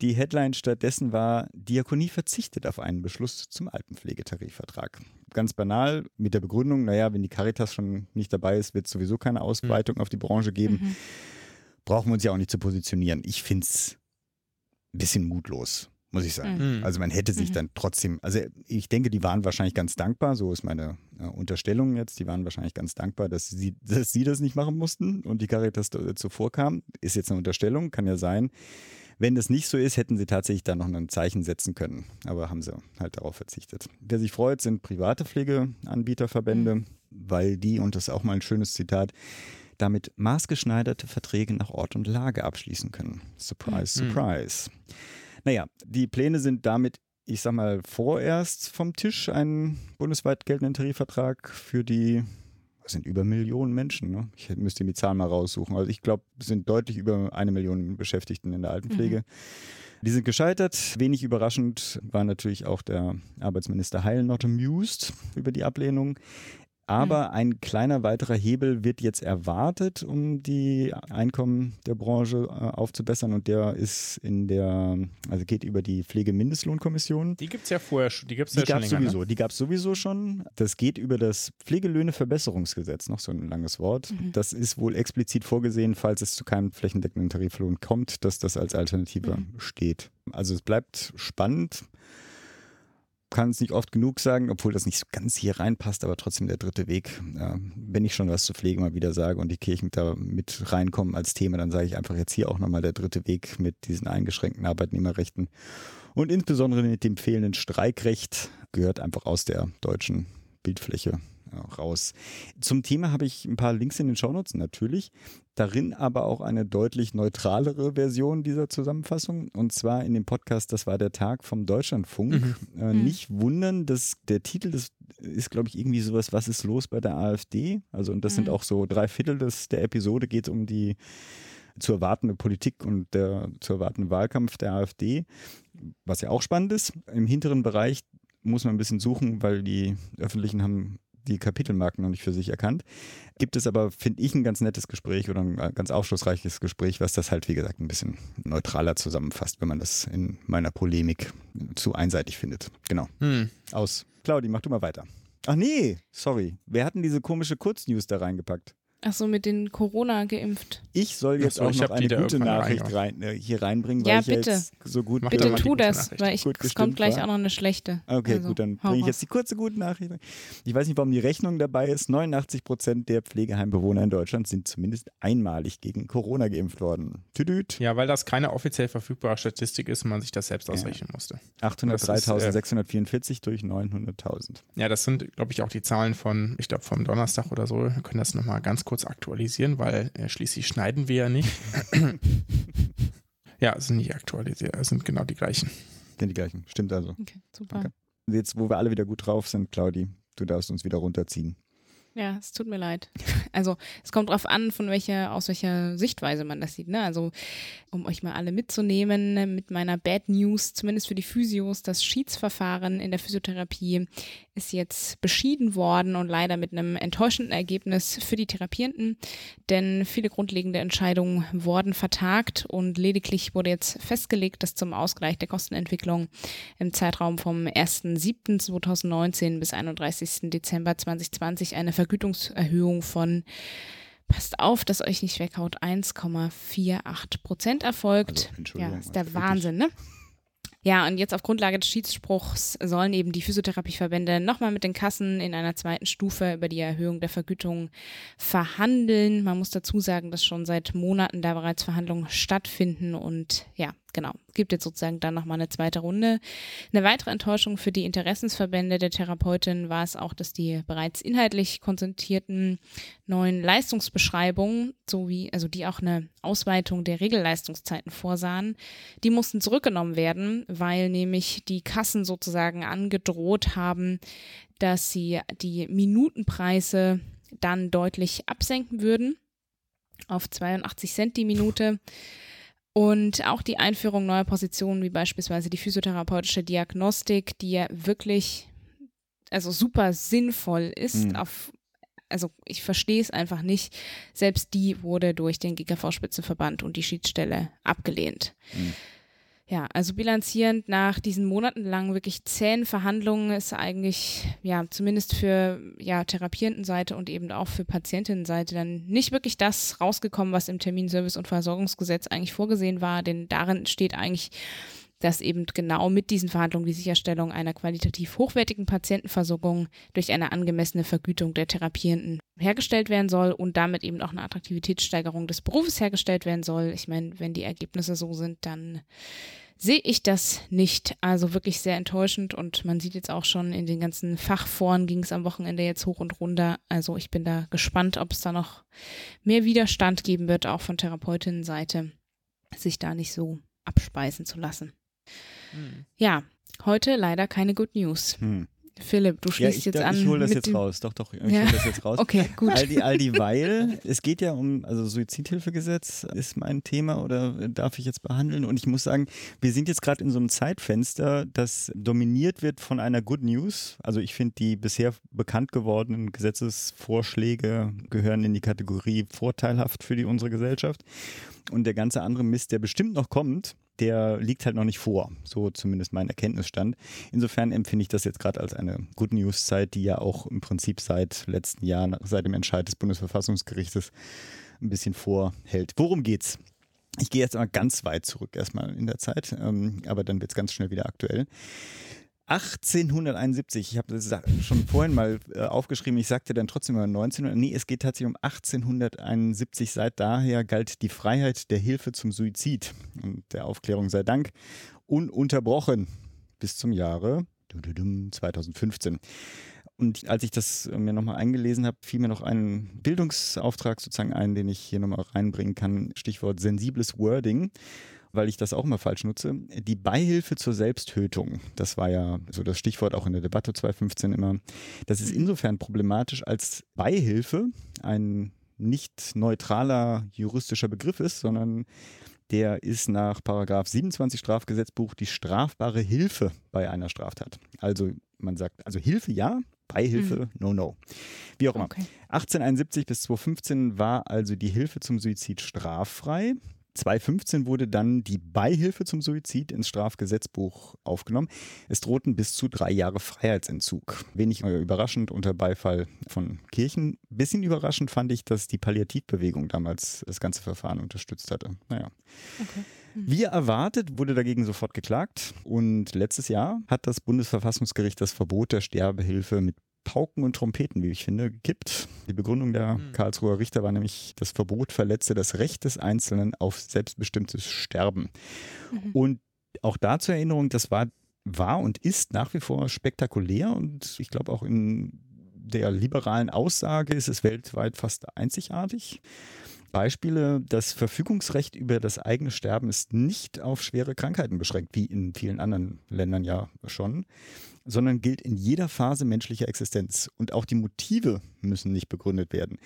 Die Headline stattdessen war, Diakonie verzichtet auf einen Beschluss zum Altenpflegetarifvertrag. Ganz banal, mit der Begründung, naja, wenn die Caritas schon nicht dabei ist, wird es sowieso keine Ausbreitung mhm. auf die Branche geben. Mhm. Brauchen wir uns ja auch nicht zu positionieren. Ich finde es ein bisschen mutlos muss ich sagen. Mhm. Also man hätte sich mhm. dann trotzdem, also ich denke, die waren wahrscheinlich ganz dankbar, so ist meine äh, Unterstellung jetzt, die waren wahrscheinlich ganz dankbar, dass sie, dass sie das nicht machen mussten und die Caritas zuvor kam. Ist jetzt eine Unterstellung, kann ja sein. Wenn das nicht so ist, hätten sie tatsächlich da noch ein Zeichen setzen können. Aber haben sie halt darauf verzichtet. Wer sich freut, sind private Pflegeanbieterverbände, mhm. weil die, und das ist auch mal ein schönes Zitat, damit maßgeschneiderte Verträge nach Ort und Lage abschließen können. Surprise, mhm. surprise. Naja, die Pläne sind damit, ich sag mal, vorerst vom Tisch, einen bundesweit geltenden Tarifvertrag für die, was sind über Millionen Menschen, ne? Ich müsste die Zahl mal raussuchen. Also ich glaube, es sind deutlich über eine Million Beschäftigten in der Altenpflege. Mhm. Die sind gescheitert. Wenig überraschend war natürlich auch der Arbeitsminister Heil not amused über die Ablehnung. Aber mhm. ein kleiner weiterer Hebel wird jetzt erwartet, um die Einkommen der Branche äh, aufzubessern. Und der ist in der, also geht über die Pflegemindestlohnkommission. Die gibt es ja vorher schon. Die gibt es ja schon länger, sowieso. Ne? Die gab es sowieso schon. Das geht über das Pflegelöhneverbesserungsgesetz, noch so ein langes Wort. Mhm. Das ist wohl explizit vorgesehen, falls es zu keinem flächendeckenden Tariflohn kommt, dass das als Alternative mhm. steht. Also es bleibt spannend kann es nicht oft genug sagen, obwohl das nicht ganz hier reinpasst, aber trotzdem der dritte Weg. Äh, wenn ich schon was zur Pflege mal wieder sage und die Kirchen da mit reinkommen als Thema, dann sage ich einfach jetzt hier auch nochmal der dritte Weg mit diesen eingeschränkten Arbeitnehmerrechten. Und insbesondere mit dem fehlenden Streikrecht gehört einfach aus der deutschen Bildfläche raus. Zum Thema habe ich ein paar Links in den Shownotes natürlich. Darin aber auch eine deutlich neutralere Version dieser Zusammenfassung. Und zwar in dem Podcast Das war der Tag vom Deutschlandfunk. Mhm. Äh, mhm. Nicht wundern, dass der Titel das ist, glaube ich, irgendwie sowas, was ist los bei der AfD? Also, und das mhm. sind auch so drei Viertel des, der Episode geht um die zu erwartende Politik und der zu erwartende Wahlkampf der AfD, was ja auch spannend ist. Im hinteren Bereich muss man ein bisschen suchen, weil die Öffentlichen haben die Kapitelmarken noch nicht für sich erkannt. Gibt es aber, finde ich, ein ganz nettes Gespräch oder ein ganz aufschlussreiches Gespräch, was das halt, wie gesagt, ein bisschen neutraler zusammenfasst, wenn man das in meiner Polemik zu einseitig findet. Genau. Hm. Aus. Claudi, mach du mal weiter. Ach nee, sorry. Wer hat denn diese komische Kurznews da reingepackt? Ach so, mit den Corona geimpft. Ich soll jetzt so, auch noch eine gute Nachricht rein, äh, hier reinbringen, ja, weil ich bitte. jetzt so gut Bitte tu das, weil ich, es kommt gleich war. auch noch eine schlechte. Okay, also, gut, dann bringe ich jetzt die kurze gute Nachricht. Ich weiß nicht, warum die Rechnung dabei ist. 89 Prozent der Pflegeheimbewohner in Deutschland sind zumindest einmalig gegen Corona geimpft worden. Tüdüt. Ja, weil das keine offiziell verfügbare Statistik ist und man sich das selbst ja. ausrechnen musste. 803.644 äh, durch 900.000. Ja, das sind, glaube ich, auch die Zahlen von, ich glaube, vom Donnerstag oder so. Wir können das nochmal ganz kurz kurz aktualisieren, weil äh, schließlich schneiden wir ja nicht. ja, es sind nicht aktualisiert, es sind genau die gleichen. Sind die gleichen, stimmt also. Okay, super. Okay. Jetzt, wo wir alle wieder gut drauf sind, Claudi, du darfst uns wieder runterziehen. Ja, es tut mir leid. Also es kommt darauf an, von welcher, aus welcher Sichtweise man das sieht. Ne? Also um euch mal alle mitzunehmen, mit meiner Bad News, zumindest für die Physios, das Schiedsverfahren in der Physiotherapie ist jetzt beschieden worden und leider mit einem enttäuschenden Ergebnis für die Therapierenden, denn viele grundlegende Entscheidungen wurden vertagt und lediglich wurde jetzt festgelegt, dass zum Ausgleich der Kostenentwicklung im Zeitraum vom 1.7.2019 bis 31. Dezember 2020 eine Vergütungserhöhung von passt auf, dass euch nicht weghaut, 1,48 Prozent erfolgt. Also, ja, ist der Wahnsinn, ne? Ja, und jetzt auf Grundlage des Schiedsspruchs sollen eben die Physiotherapieverbände nochmal mit den Kassen in einer zweiten Stufe über die Erhöhung der Vergütung verhandeln. Man muss dazu sagen, dass schon seit Monaten da bereits Verhandlungen stattfinden und ja, genau, gibt jetzt sozusagen dann nochmal eine zweite Runde. Eine weitere Enttäuschung für die Interessensverbände der Therapeutin war es auch, dass die bereits inhaltlich konzentrierten neuen Leistungsbeschreibungen, sowie, also die auch eine Ausweitung der Regelleistungszeiten vorsahen, die mussten zurückgenommen werden, weil nämlich die Kassen sozusagen angedroht haben, dass sie die Minutenpreise dann deutlich absenken würden auf 82 Cent die Minute. Und auch die Einführung neuer Positionen, wie beispielsweise die physiotherapeutische Diagnostik, die ja wirklich, also super sinnvoll ist, mhm. auf, also ich verstehe es einfach nicht. Selbst die wurde durch den GKV-Spitzenverband und die Schiedsstelle abgelehnt. Mhm. Ja, also bilanzierend nach diesen monatelangen wirklich zähen Verhandlungen ist eigentlich, ja, zumindest für ja, Therapierendenseite und eben auch für Patientinnenseite dann nicht wirklich das rausgekommen, was im Terminservice- und Versorgungsgesetz eigentlich vorgesehen war, denn darin steht eigentlich, dass eben genau mit diesen Verhandlungen die Sicherstellung einer qualitativ hochwertigen Patientenversorgung durch eine angemessene Vergütung der Therapierenden hergestellt werden soll und damit eben auch eine Attraktivitätssteigerung des Berufes hergestellt werden soll. Ich meine, wenn die Ergebnisse so sind, dann sehe ich das nicht. Also wirklich sehr enttäuschend und man sieht jetzt auch schon in den ganzen Fachforen ging es am Wochenende jetzt hoch und runter. Also ich bin da gespannt, ob es da noch mehr Widerstand geben wird, auch von Therapeutinnenseite, sich da nicht so abspeisen zu lassen. Hm. Ja, heute leider keine Good News. Hm. Philipp, du schließt ja, jetzt da, an. Ich hole das jetzt raus. Doch, doch, ich ja. hole das jetzt raus. Okay, gut. All die, all die weil, es geht ja um, also Suizidhilfegesetz ist mein Thema oder darf ich jetzt behandeln? Und ich muss sagen, wir sind jetzt gerade in so einem Zeitfenster, das dominiert wird von einer Good News. Also ich finde, die bisher bekannt gewordenen Gesetzesvorschläge gehören in die Kategorie vorteilhaft für die, unsere Gesellschaft. Und der ganze andere Mist, der bestimmt noch kommt, der liegt halt noch nicht vor. So zumindest mein Erkenntnisstand. Insofern empfinde ich das jetzt gerade als eine Good News-Zeit, die ja auch im Prinzip seit letzten Jahr, seit dem Entscheid des Bundesverfassungsgerichtes ein bisschen vorhält. Worum geht's? Ich gehe jetzt mal ganz weit zurück erstmal in der Zeit, ähm, aber dann wird es ganz schnell wieder aktuell. 1871, ich habe das schon vorhin mal äh, aufgeschrieben, ich sagte dann trotzdem mal 1900, nee, es geht tatsächlich um 1871, seit daher galt die Freiheit der Hilfe zum Suizid. Und der Aufklärung sei Dank. Ununterbrochen. Bis zum Jahre 2015. Und als ich das mir nochmal eingelesen habe, fiel mir noch ein Bildungsauftrag sozusagen ein, den ich hier nochmal reinbringen kann. Stichwort sensibles Wording weil ich das auch immer falsch nutze. Die Beihilfe zur Selbsttötung, das war ja so das Stichwort auch in der Debatte 2015 immer. Das ist insofern problematisch, als Beihilfe ein nicht neutraler juristischer Begriff ist, sondern der ist nach Paragraph 27 Strafgesetzbuch die strafbare Hilfe bei einer Straftat. Also man sagt, also Hilfe ja, Beihilfe, mhm. no, no. Wie auch immer. Okay. 1871 bis 2015 war also die Hilfe zum Suizid straffrei. 2015 wurde dann die Beihilfe zum Suizid ins Strafgesetzbuch aufgenommen. Es drohten bis zu drei Jahre Freiheitsentzug. Wenig äh, überraschend unter Beifall von Kirchen. Bisschen überraschend fand ich, dass die Palliativbewegung damals das ganze Verfahren unterstützt hatte. Naja. Okay. Hm. Wie erwartet wurde dagegen sofort geklagt und letztes Jahr hat das Bundesverfassungsgericht das Verbot der Sterbehilfe mit Pauken und Trompeten, wie ich finde, gekippt. Die Begründung der mhm. Karlsruher Richter war nämlich, das Verbot verletze das Recht des Einzelnen auf selbstbestimmtes Sterben. Mhm. Und auch da zur Erinnerung, das war, war und ist nach wie vor spektakulär und ich glaube auch in der liberalen Aussage ist es weltweit fast einzigartig. Beispiele, das Verfügungsrecht über das eigene Sterben ist nicht auf schwere Krankheiten beschränkt, wie in vielen anderen Ländern ja schon sondern gilt in jeder Phase menschlicher Existenz. Und auch die Motive müssen nicht begründet werden.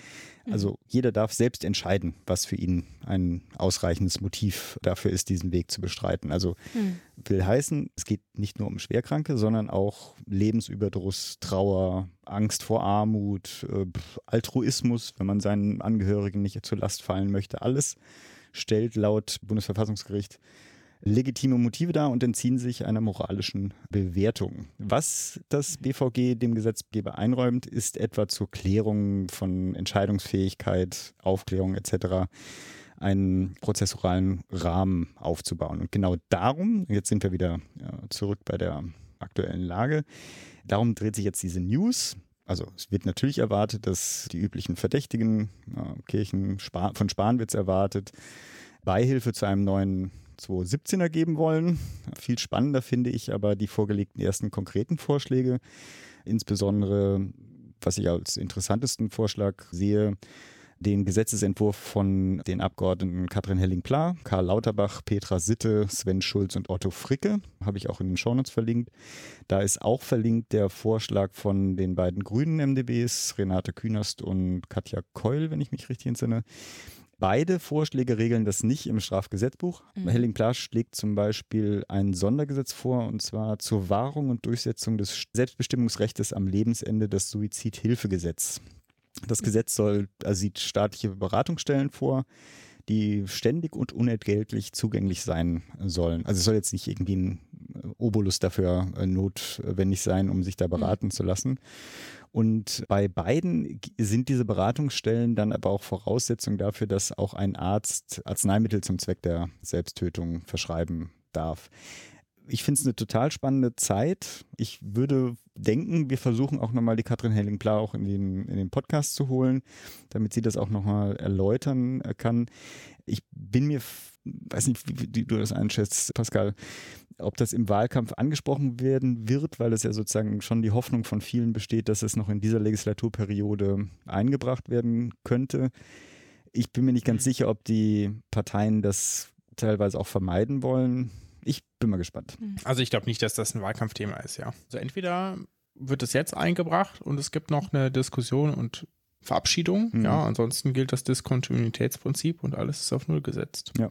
Mhm. Also jeder darf selbst entscheiden, was für ihn ein ausreichendes Motiv dafür ist, diesen Weg zu bestreiten. Also mhm. will heißen, es geht nicht nur um Schwerkranke, sondern auch Lebensüberdruss, Trauer, Angst vor Armut, äh, Altruismus, wenn man seinen Angehörigen nicht zur Last fallen möchte. Alles stellt laut Bundesverfassungsgericht legitime Motive dar und entziehen sich einer moralischen Bewertung. Was das BVG dem Gesetzgeber einräumt, ist etwa zur Klärung von Entscheidungsfähigkeit, Aufklärung etc. einen prozessualen Rahmen aufzubauen. Und genau darum, jetzt sind wir wieder zurück bei der aktuellen Lage, darum dreht sich jetzt diese News. Also es wird natürlich erwartet, dass die üblichen Verdächtigen, äh, Kirchen von Spahn wird es erwartet, Beihilfe zu einem neuen 2017er geben wollen. Viel spannender finde ich aber die vorgelegten ersten konkreten Vorschläge. Insbesondere, was ich als interessantesten Vorschlag sehe, den Gesetzesentwurf von den Abgeordneten Katrin Helling-Pla, Karl Lauterbach, Petra Sitte, Sven Schulz und Otto Fricke. Habe ich auch in den Shownotes verlinkt. Da ist auch verlinkt der Vorschlag von den beiden grünen MDBs, Renate Künast und Katja Keul, wenn ich mich richtig entsinne. Beide Vorschläge regeln das nicht im Strafgesetzbuch. Mhm. Helling Plasch schlägt zum Beispiel ein Sondergesetz vor, und zwar zur Wahrung und Durchsetzung des Selbstbestimmungsrechts am Lebensende, das Suizidhilfegesetz. Das Gesetz soll, also sieht staatliche Beratungsstellen vor, die ständig und unentgeltlich zugänglich sein sollen. Also es soll jetzt nicht irgendwie ein Obolus dafür äh, notwendig sein, um sich da beraten mhm. zu lassen. Und bei beiden sind diese Beratungsstellen dann aber auch Voraussetzung dafür, dass auch ein Arzt Arzneimittel zum Zweck der Selbsttötung verschreiben darf. Ich finde es eine total spannende Zeit. Ich würde denken, wir versuchen auch nochmal die Katrin Helling-Pla auch in den, in den Podcast zu holen, damit sie das auch nochmal erläutern äh, kann. Ich bin mir, weiß nicht, wie, du das einschätzt, Pascal, ob das im Wahlkampf angesprochen werden wird, weil es ja sozusagen schon die Hoffnung von vielen besteht, dass es noch in dieser Legislaturperiode eingebracht werden könnte. Ich bin mir nicht ganz mhm. sicher, ob die Parteien das teilweise auch vermeiden wollen. Ich bin mal gespannt. Also ich glaube nicht, dass das ein Wahlkampfthema ist, ja. Also entweder wird es jetzt eingebracht und es gibt noch eine Diskussion und Verabschiedung. Mhm. Ja, ansonsten gilt das Diskontinuitätsprinzip und alles ist auf Null gesetzt. Ja.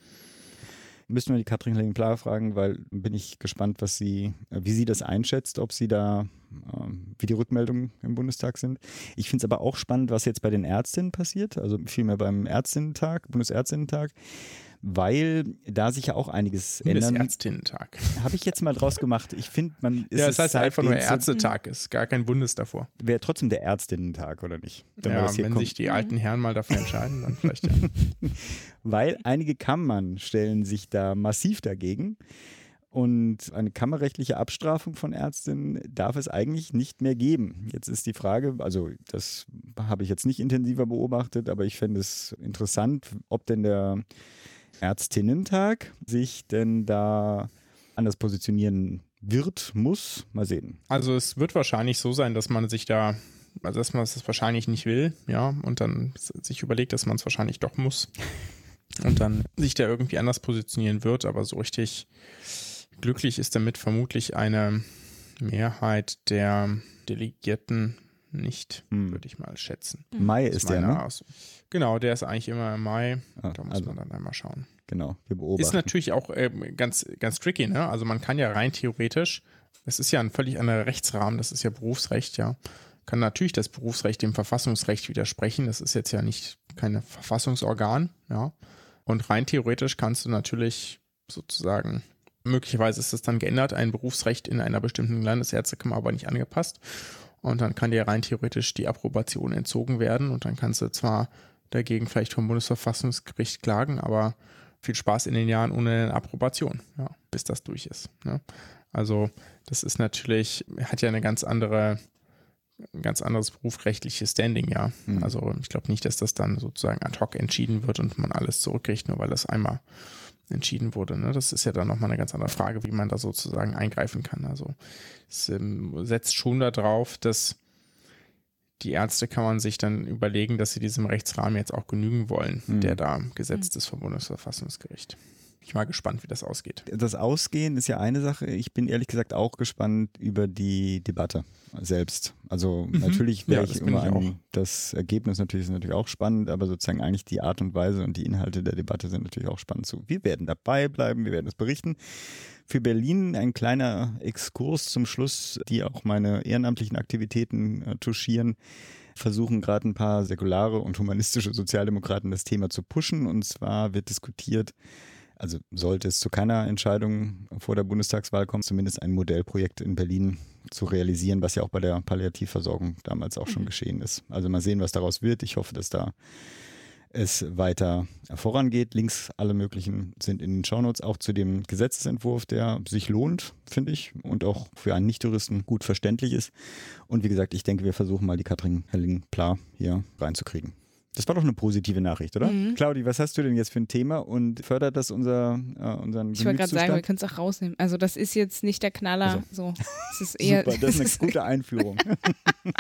Müssen wir die Katrin Henning-Pla fragen, weil bin ich gespannt, was sie, äh, wie sie das einschätzt, ob sie da, ähm, wie die Rückmeldungen im Bundestag sind. Ich finde es aber auch spannend, was jetzt bei den Ärztinnen passiert, also vielmehr beim Ärztinnentag, Bundesärztinnentag weil da sich ja auch einiges ändern. Ärztinnentag. Habe ich jetzt mal draus gemacht. Ich finde, man ist. Ja, das heißt einfach nur Ärztetag, ist gar kein Bundes davor. Wäre trotzdem der Ärztinnentag, oder nicht? Wenn ja, wenn kommt. sich die alten Herren mal dafür entscheiden, dann vielleicht ja. weil einige Kammern stellen sich da massiv dagegen. Und eine kammerrechtliche Abstrafung von Ärztinnen darf es eigentlich nicht mehr geben. Jetzt ist die Frage, also das habe ich jetzt nicht intensiver beobachtet, aber ich fände es interessant, ob denn der Ärztinnentag sich denn da anders positionieren wird, muss. Mal sehen. Also es wird wahrscheinlich so sein, dass man sich da, also dass man es wahrscheinlich nicht will, ja, und dann sich überlegt, dass man es wahrscheinlich doch muss. Und dann sich da irgendwie anders positionieren wird, aber so richtig glücklich ist damit vermutlich eine Mehrheit der Delegierten nicht, hm. würde ich mal schätzen. Mai ist der, ne? Aus genau, der ist eigentlich immer im Mai. Ah, da muss also, man dann einmal schauen. Genau, wir beobachten. Ist natürlich auch äh, ganz, ganz tricky, ne? Also man kann ja rein theoretisch, es ist ja ein völlig anderer Rechtsrahmen, das ist ja Berufsrecht, ja. Kann natürlich das Berufsrecht dem Verfassungsrecht widersprechen. Das ist jetzt ja nicht kein Verfassungsorgan, ja. Und rein theoretisch kannst du natürlich sozusagen möglicherweise ist das dann geändert, ein Berufsrecht in einer bestimmten Landesärztekammer aber nicht angepasst. Und dann kann dir rein theoretisch die Approbation entzogen werden und dann kannst du zwar dagegen vielleicht vom Bundesverfassungsgericht klagen, aber viel Spaß in den Jahren ohne eine Approbation, ja, bis das durch ist. Ne? Also das ist natürlich, hat ja eine ganz andere, ein ganz anderes berufsrechtliches Standing, ja. Mhm. Also ich glaube nicht, dass das dann sozusagen ad hoc entschieden wird und man alles zurückkriegt, nur weil das einmal entschieden wurde. Ne? Das ist ja dann nochmal eine ganz andere Frage, wie man da sozusagen eingreifen kann. Also es ähm, setzt schon darauf, dass die Ärzte kann man sich dann überlegen, dass sie diesem Rechtsrahmen jetzt auch genügen wollen, mhm. der da gesetzt mhm. ist vom Bundesverfassungsgericht ich mal gespannt, wie das ausgeht. Das Ausgehen ist ja eine Sache. Ich bin ehrlich gesagt auch gespannt über die Debatte selbst. Also mhm. natürlich wäre ja, ich immer ein, das Ergebnis natürlich ist natürlich auch spannend, aber sozusagen eigentlich die Art und Weise und die Inhalte der Debatte sind natürlich auch spannend zu. Wir werden dabei bleiben, wir werden es berichten. Für Berlin ein kleiner Exkurs zum Schluss, die auch meine ehrenamtlichen Aktivitäten äh, touchieren versuchen gerade ein paar säkulare und humanistische Sozialdemokraten das Thema zu pushen. Und zwar wird diskutiert, also sollte es zu keiner Entscheidung vor der Bundestagswahl kommen, zumindest ein Modellprojekt in Berlin zu realisieren, was ja auch bei der Palliativversorgung damals auch schon mhm. geschehen ist. Also mal sehen, was daraus wird. Ich hoffe, dass da es weiter vorangeht. Links alle möglichen sind in den Shownotes auch zu dem Gesetzesentwurf, der sich lohnt, finde ich, und auch für einen Nicht-Touristen gut verständlich ist. Und wie gesagt, ich denke, wir versuchen mal die Katrin Helling-Pla hier reinzukriegen. Das war doch eine positive Nachricht, oder? Mhm. Claudi, was hast du denn jetzt für ein Thema und fördert das unser, äh, unseren Ich wollte gerade sagen, wir können es auch rausnehmen. Also das ist jetzt nicht der Knaller. Also. So. Das ist eher, Super, das ist eine gute Einführung.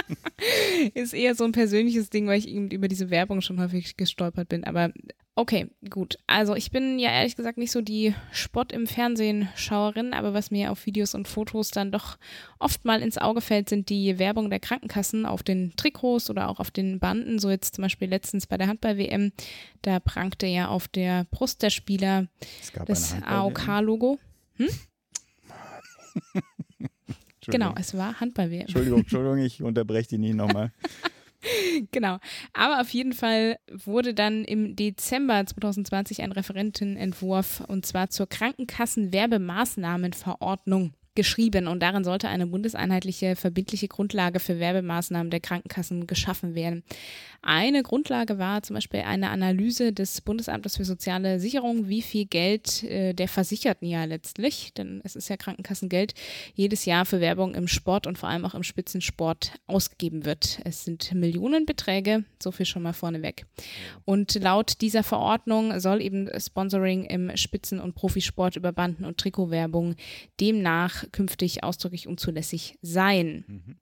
ist eher so ein persönliches Ding, weil ich eben über diese Werbung schon häufig gestolpert bin. Aber Okay, gut. Also ich bin ja ehrlich gesagt nicht so die Spott im Fernsehen Schauerin, aber was mir auf Videos und Fotos dann doch oft mal ins Auge fällt, sind die Werbung der Krankenkassen auf den Trikots oder auch auf den Banden. So jetzt zum Beispiel letztens bei der Handball-WM, da prangte ja auf der Brust der Spieler das AOK-Logo. Hm? genau, es war Handball-WM. Entschuldigung, Entschuldigung, ich unterbreche die nie nochmal. genau. Aber auf jeden Fall wurde dann im Dezember 2020 ein Referentenentwurf und zwar zur Krankenkassenwerbemaßnahmenverordnung geschrieben und darin sollte eine bundeseinheitliche verbindliche Grundlage für Werbemaßnahmen der Krankenkassen geschaffen werden. Eine Grundlage war zum Beispiel eine Analyse des Bundesamtes für soziale Sicherung, wie viel Geld äh, der Versicherten ja letztlich, denn es ist ja Krankenkassengeld, jedes Jahr für Werbung im Sport und vor allem auch im Spitzensport ausgegeben wird. Es sind Millionenbeträge, so viel schon mal vorneweg. Und laut dieser Verordnung soll eben Sponsoring im Spitzen- und Profisport über Banden- und Trikotwerbung demnach künftig ausdrücklich unzulässig sein. Mhm.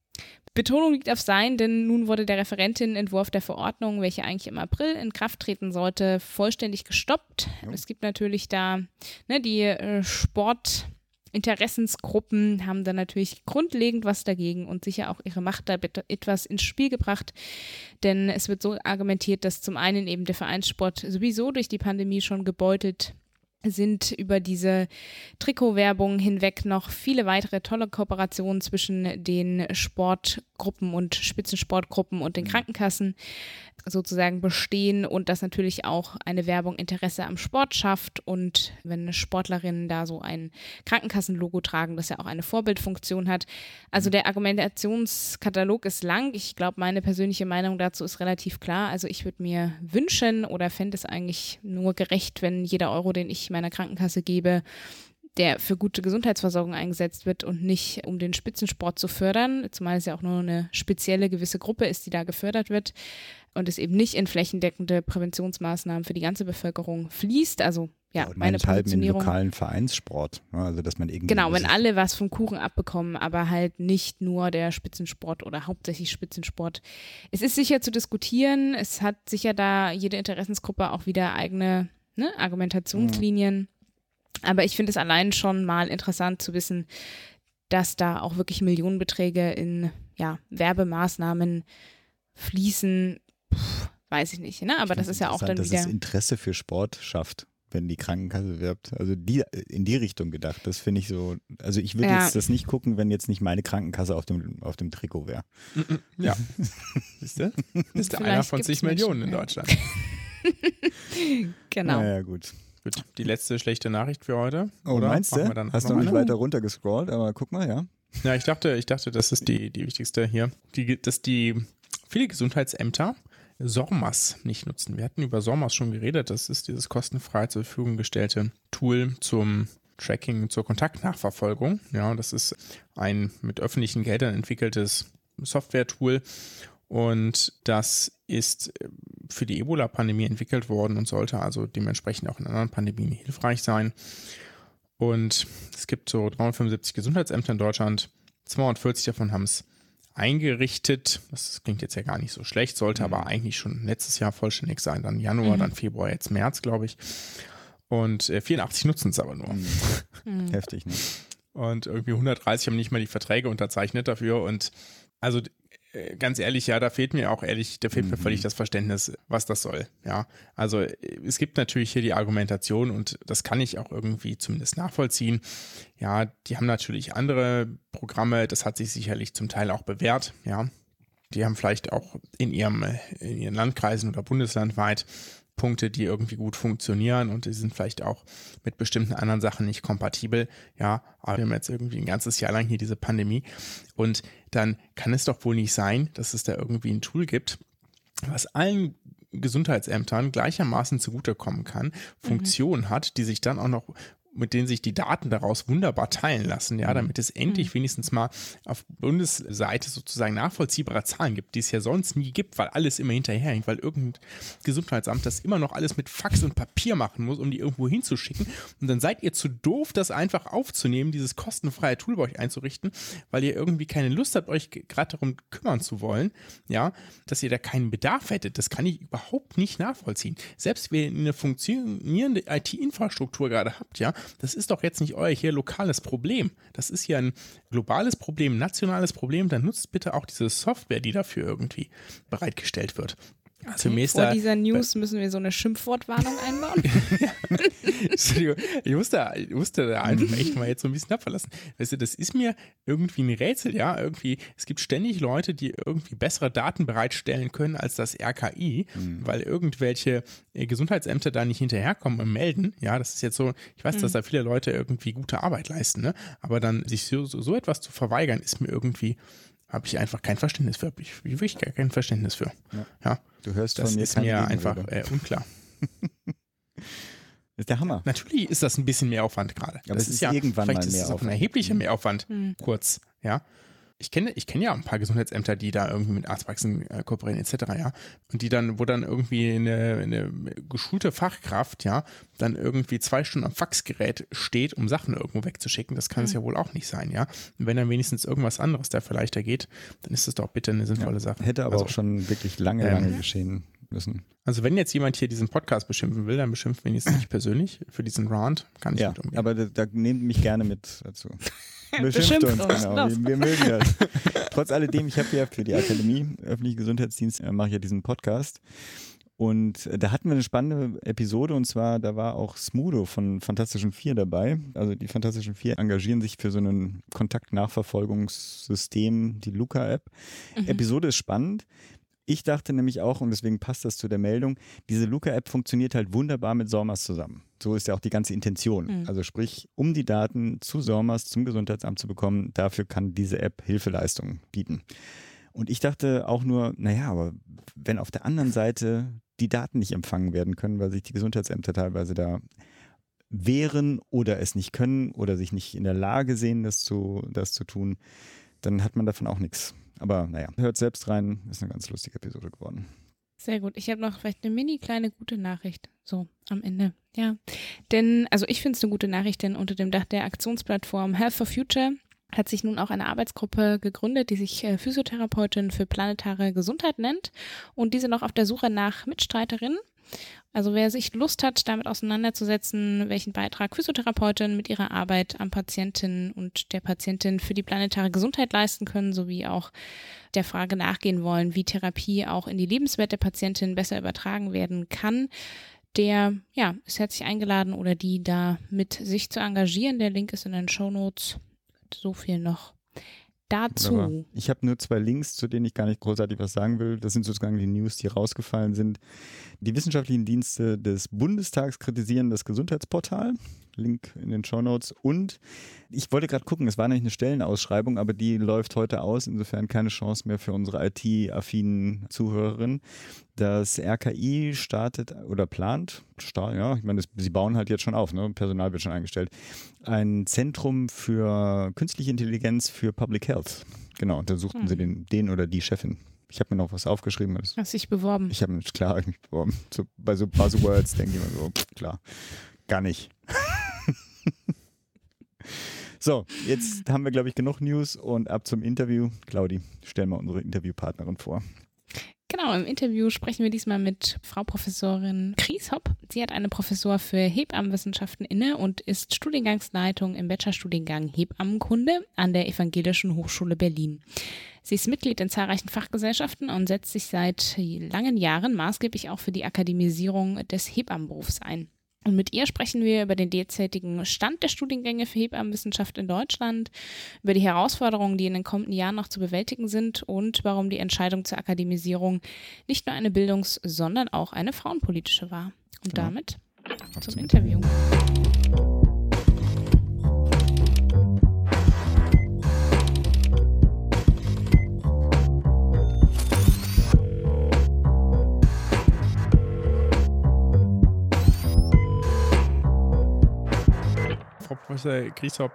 Betonung liegt auf sein, denn nun wurde der Referentin-Entwurf der Verordnung, welche eigentlich im April in Kraft treten sollte, vollständig gestoppt. Ja. Es gibt natürlich da ne, die äh, Sport. Interessensgruppen haben dann natürlich grundlegend was dagegen und sicher auch ihre Macht da etwas ins Spiel gebracht. Denn es wird so argumentiert, dass zum einen eben der Vereinssport sowieso durch die Pandemie schon gebeutelt sind über diese Trikotwerbung hinweg noch viele weitere tolle Kooperationen zwischen den Sportgruppen und Spitzensportgruppen und den mhm. Krankenkassen sozusagen bestehen und dass natürlich auch eine Werbung Interesse am Sport schafft und wenn Sportlerinnen da so ein Krankenkassenlogo tragen, das ja auch eine Vorbildfunktion hat. Also der Argumentationskatalog ist lang. Ich glaube, meine persönliche Meinung dazu ist relativ klar. Also ich würde mir wünschen oder fände es eigentlich nur gerecht, wenn jeder Euro, den ich meiner Krankenkasse gebe, der für gute Gesundheitsversorgung eingesetzt wird und nicht um den Spitzensport zu fördern, zumal es ja auch nur eine spezielle gewisse Gruppe ist, die da gefördert wird und es eben nicht in flächendeckende Präventionsmaßnahmen für die ganze Bevölkerung fließt. Also ja, ja meine Positionierung. Im lokalen Vereinssport, ne? also dass man irgendwie genau, wenn alle was vom Kuchen abbekommen, aber halt nicht nur der Spitzensport oder hauptsächlich Spitzensport. Es ist sicher zu diskutieren. Es hat sicher da jede Interessensgruppe auch wieder eigene ne, Argumentationslinien. Mhm. Aber ich finde es allein schon mal interessant zu wissen, dass da auch wirklich Millionenbeträge in ja, Werbemaßnahmen fließen. Puh, weiß ich nicht, ne? aber das ist ja auch dann dass wieder. Dass es Interesse für Sport schafft, wenn die Krankenkasse wirbt. Also die, in die Richtung gedacht. Das finde ich so. Also ich würde ja. jetzt das nicht gucken, wenn jetzt nicht meine Krankenkasse auf dem, auf dem Trikot wäre. Ja. Siehst du? Ist der einer von zig Millionen in Deutschland. genau. Naja, gut. Gut, die letzte schlechte Nachricht für heute. Oh, oder? meinst du? Hast du nicht weiter runter gescrollt, aber guck mal, ja. Ja, ich dachte, ich dachte, das ist die, die wichtigste hier. Die, dass die viele Gesundheitsämter SORMAS nicht nutzen. Wir hatten über SORMAS schon geredet. Das ist dieses kostenfrei zur Verfügung gestellte Tool zum Tracking, zur Kontaktnachverfolgung. Ja, das ist ein mit öffentlichen Geldern entwickeltes Software-Tool. Und das ist äh, für die Ebola-Pandemie entwickelt worden und sollte also dementsprechend auch in anderen Pandemien hilfreich sein. Und es gibt so 375 Gesundheitsämter in Deutschland. 240 davon haben es eingerichtet. Das klingt jetzt ja gar nicht so schlecht, sollte mhm. aber eigentlich schon letztes Jahr vollständig sein. Dann Januar, mhm. dann Februar, jetzt März, glaube ich. Und äh, 84 nutzen es aber nur. Mhm. mhm. Heftig, ne? Und irgendwie 130 haben nicht mal die Verträge unterzeichnet dafür. Und also ganz ehrlich, ja, da fehlt mir auch ehrlich, da fehlt mhm. mir völlig das Verständnis, was das soll. Ja, also äh, es gibt natürlich hier die Argumentation und das kann ich auch irgendwie zumindest nachvollziehen. Ja, die haben natürlich andere Programme, das hat sich sicherlich zum Teil auch bewährt. Ja, die haben vielleicht auch in ihrem äh, in ihren Landkreisen oder bundeslandweit Punkte, die irgendwie gut funktionieren und die sind vielleicht auch mit bestimmten anderen Sachen nicht kompatibel. Ja, aber wir haben jetzt irgendwie ein ganzes Jahr lang hier diese Pandemie und dann kann es doch wohl nicht sein, dass es da irgendwie ein Tool gibt, was allen Gesundheitsämtern gleichermaßen zugutekommen kann, Funktionen mhm. hat, die sich dann auch noch mit denen sich die Daten daraus wunderbar teilen lassen, ja, mhm. damit es endlich mhm. wenigstens mal auf Bundesseite sozusagen nachvollziehbare Zahlen gibt, die es ja sonst nie gibt, weil alles immer hinterherhängt, weil irgendein Gesundheitsamt das immer noch alles mit Fax und Papier machen muss, um die irgendwo hinzuschicken. Und dann seid ihr zu doof, das einfach aufzunehmen, dieses kostenfreie Tool bei euch einzurichten, weil ihr irgendwie keine Lust habt, euch gerade darum kümmern zu wollen, ja, dass ihr da keinen Bedarf hättet. Das kann ich überhaupt nicht nachvollziehen. Selbst wenn ihr eine funktionierende IT-Infrastruktur gerade habt, ja, das ist doch jetzt nicht euer hier lokales Problem. Das ist hier ein globales Problem, nationales Problem. Dann nutzt bitte auch diese Software, die dafür irgendwie bereitgestellt wird. Also okay, vor dieser News müssen wir so eine Schimpfwortwarnung einbauen. Entschuldigung, ich musste, ich musste da einfach echt mal jetzt so ein bisschen abverlassen. Weißt du, das ist mir irgendwie ein Rätsel, ja. Irgendwie, es gibt ständig Leute, die irgendwie bessere Daten bereitstellen können als das RKI, mhm. weil irgendwelche äh, Gesundheitsämter da nicht hinterherkommen und melden. Ja, das ist jetzt so, ich weiß, mhm. dass da viele Leute irgendwie gute Arbeit leisten, ne? Aber dann sich so, so, so etwas zu verweigern, ist mir irgendwie habe ich einfach kein Verständnis für. Habe ich wirklich gar kein Verständnis für. Ja. ja. Du hörst das von mir ist mir einfach äh, unklar. ist der Hammer. Natürlich ist das ein bisschen Mehraufwand gerade. Aber das ist, ist ja irgendwann vielleicht mal ist es auch ein erheblicher Mehraufwand, mhm. kurz, ja ich kenne, ich kenne ja ein paar Gesundheitsämter, die da irgendwie mit Arztpraxen äh, kooperieren etc., ja. Und die dann, wo dann irgendwie eine, eine geschulte Fachkraft, ja, dann irgendwie zwei Stunden am Faxgerät steht, um Sachen irgendwo wegzuschicken, das kann mhm. es ja wohl auch nicht sein, ja. Und wenn dann wenigstens irgendwas anderes da vielleicht da geht, dann ist das doch bitte eine sinnvolle ja, Sache. Hätte aber also, auch schon wirklich lange, lange ähm, geschehen müssen. Also wenn jetzt jemand hier diesen Podcast beschimpfen will, dann ihn jetzt nicht persönlich für diesen Rant. Kann ich ja, mit umgehen. aber da, da nehmt mich gerne mit dazu. Beschimpft uns, genau. Wir, wir mögen das. Trotz alledem, ich habe ja für die Akademie Öffentliche Gesundheitsdienst äh, mache ich ja diesen Podcast. Und äh, da hatten wir eine spannende Episode und zwar, da war auch Smudo von Fantastischen Vier dabei. Also die Fantastischen Vier engagieren sich für so ein Kontaktnachverfolgungssystem, die Luca-App. Mhm. Episode ist spannend. Ich dachte nämlich auch, und deswegen passt das zu der Meldung, diese Luca-App funktioniert halt wunderbar mit SORMAS zusammen. So ist ja auch die ganze Intention. Mhm. Also sprich, um die Daten zu SORMAS, zum Gesundheitsamt zu bekommen, dafür kann diese App Hilfeleistungen bieten. Und ich dachte auch nur, naja, aber wenn auf der anderen Seite die Daten nicht empfangen werden können, weil sich die Gesundheitsämter teilweise da wehren oder es nicht können oder sich nicht in der Lage sehen, das zu, das zu tun, dann hat man davon auch nichts. Aber naja, hört selbst rein, ist eine ganz lustige Episode geworden. Sehr gut. Ich habe noch vielleicht eine mini kleine gute Nachricht. So am Ende. Ja. Denn, also ich finde es eine gute Nachricht, denn unter dem Dach der Aktionsplattform Health for Future hat sich nun auch eine Arbeitsgruppe gegründet, die sich äh, Physiotherapeutin für planetare Gesundheit nennt. Und die sind auch auf der Suche nach Mitstreiterinnen. Also wer sich Lust hat, damit auseinanderzusetzen, welchen Beitrag Physiotherapeutinnen mit ihrer Arbeit am Patienten und der Patientin für die planetare Gesundheit leisten können, sowie auch der Frage nachgehen wollen, wie Therapie auch in die Lebenswelt der Patientin besser übertragen werden kann, der ja, ist herzlich eingeladen oder die da mit sich zu engagieren. Der Link ist in den Show Notes. So viel noch dazu. Wunderbar. Ich habe nur zwei Links, zu denen ich gar nicht großartig was sagen will. Das sind sozusagen die News, die rausgefallen sind. Die wissenschaftlichen Dienste des Bundestags kritisieren das Gesundheitsportal. Link in den Show Notes. Und ich wollte gerade gucken, es war nämlich eine Stellenausschreibung, aber die läuft heute aus. Insofern keine Chance mehr für unsere IT-affinen Zuhörerinnen. Das RKI startet oder plant, sta- ja, ich meine, das, sie bauen halt jetzt schon auf, ne? Personal wird schon eingestellt, ein Zentrum für künstliche Intelligenz für Public Health. Genau, und da suchten Hm. sie den, den oder die Chefin. Ich habe mir noch was aufgeschrieben. Das, Hast dich beworben. ich habe mich klar hab ich mich beworben. So, bei so Buzzwords denke ich mir so, klar, gar nicht. So, jetzt haben wir, glaube ich, genug News und ab zum Interview. Claudi, stell mal unsere Interviewpartnerin vor. Genau, im Interview sprechen wir diesmal mit Frau Professorin Kries Hopp. Sie hat eine Professur für Hebammenwissenschaften inne und ist Studiengangsleitung im Bachelorstudiengang Hebammenkunde an der Evangelischen Hochschule Berlin. Sie ist Mitglied in zahlreichen Fachgesellschaften und setzt sich seit langen Jahren maßgeblich auch für die Akademisierung des Hebammenberufs ein. Und mit ihr sprechen wir über den derzeitigen Stand der Studiengänge für Hebammenwissenschaft in Deutschland, über die Herausforderungen, die in den kommenden Jahren noch zu bewältigen sind und warum die Entscheidung zur Akademisierung nicht nur eine bildungs-, sondern auch eine frauenpolitische war. Und Genau. damit zum Interview. Frau Professor Grieshopp,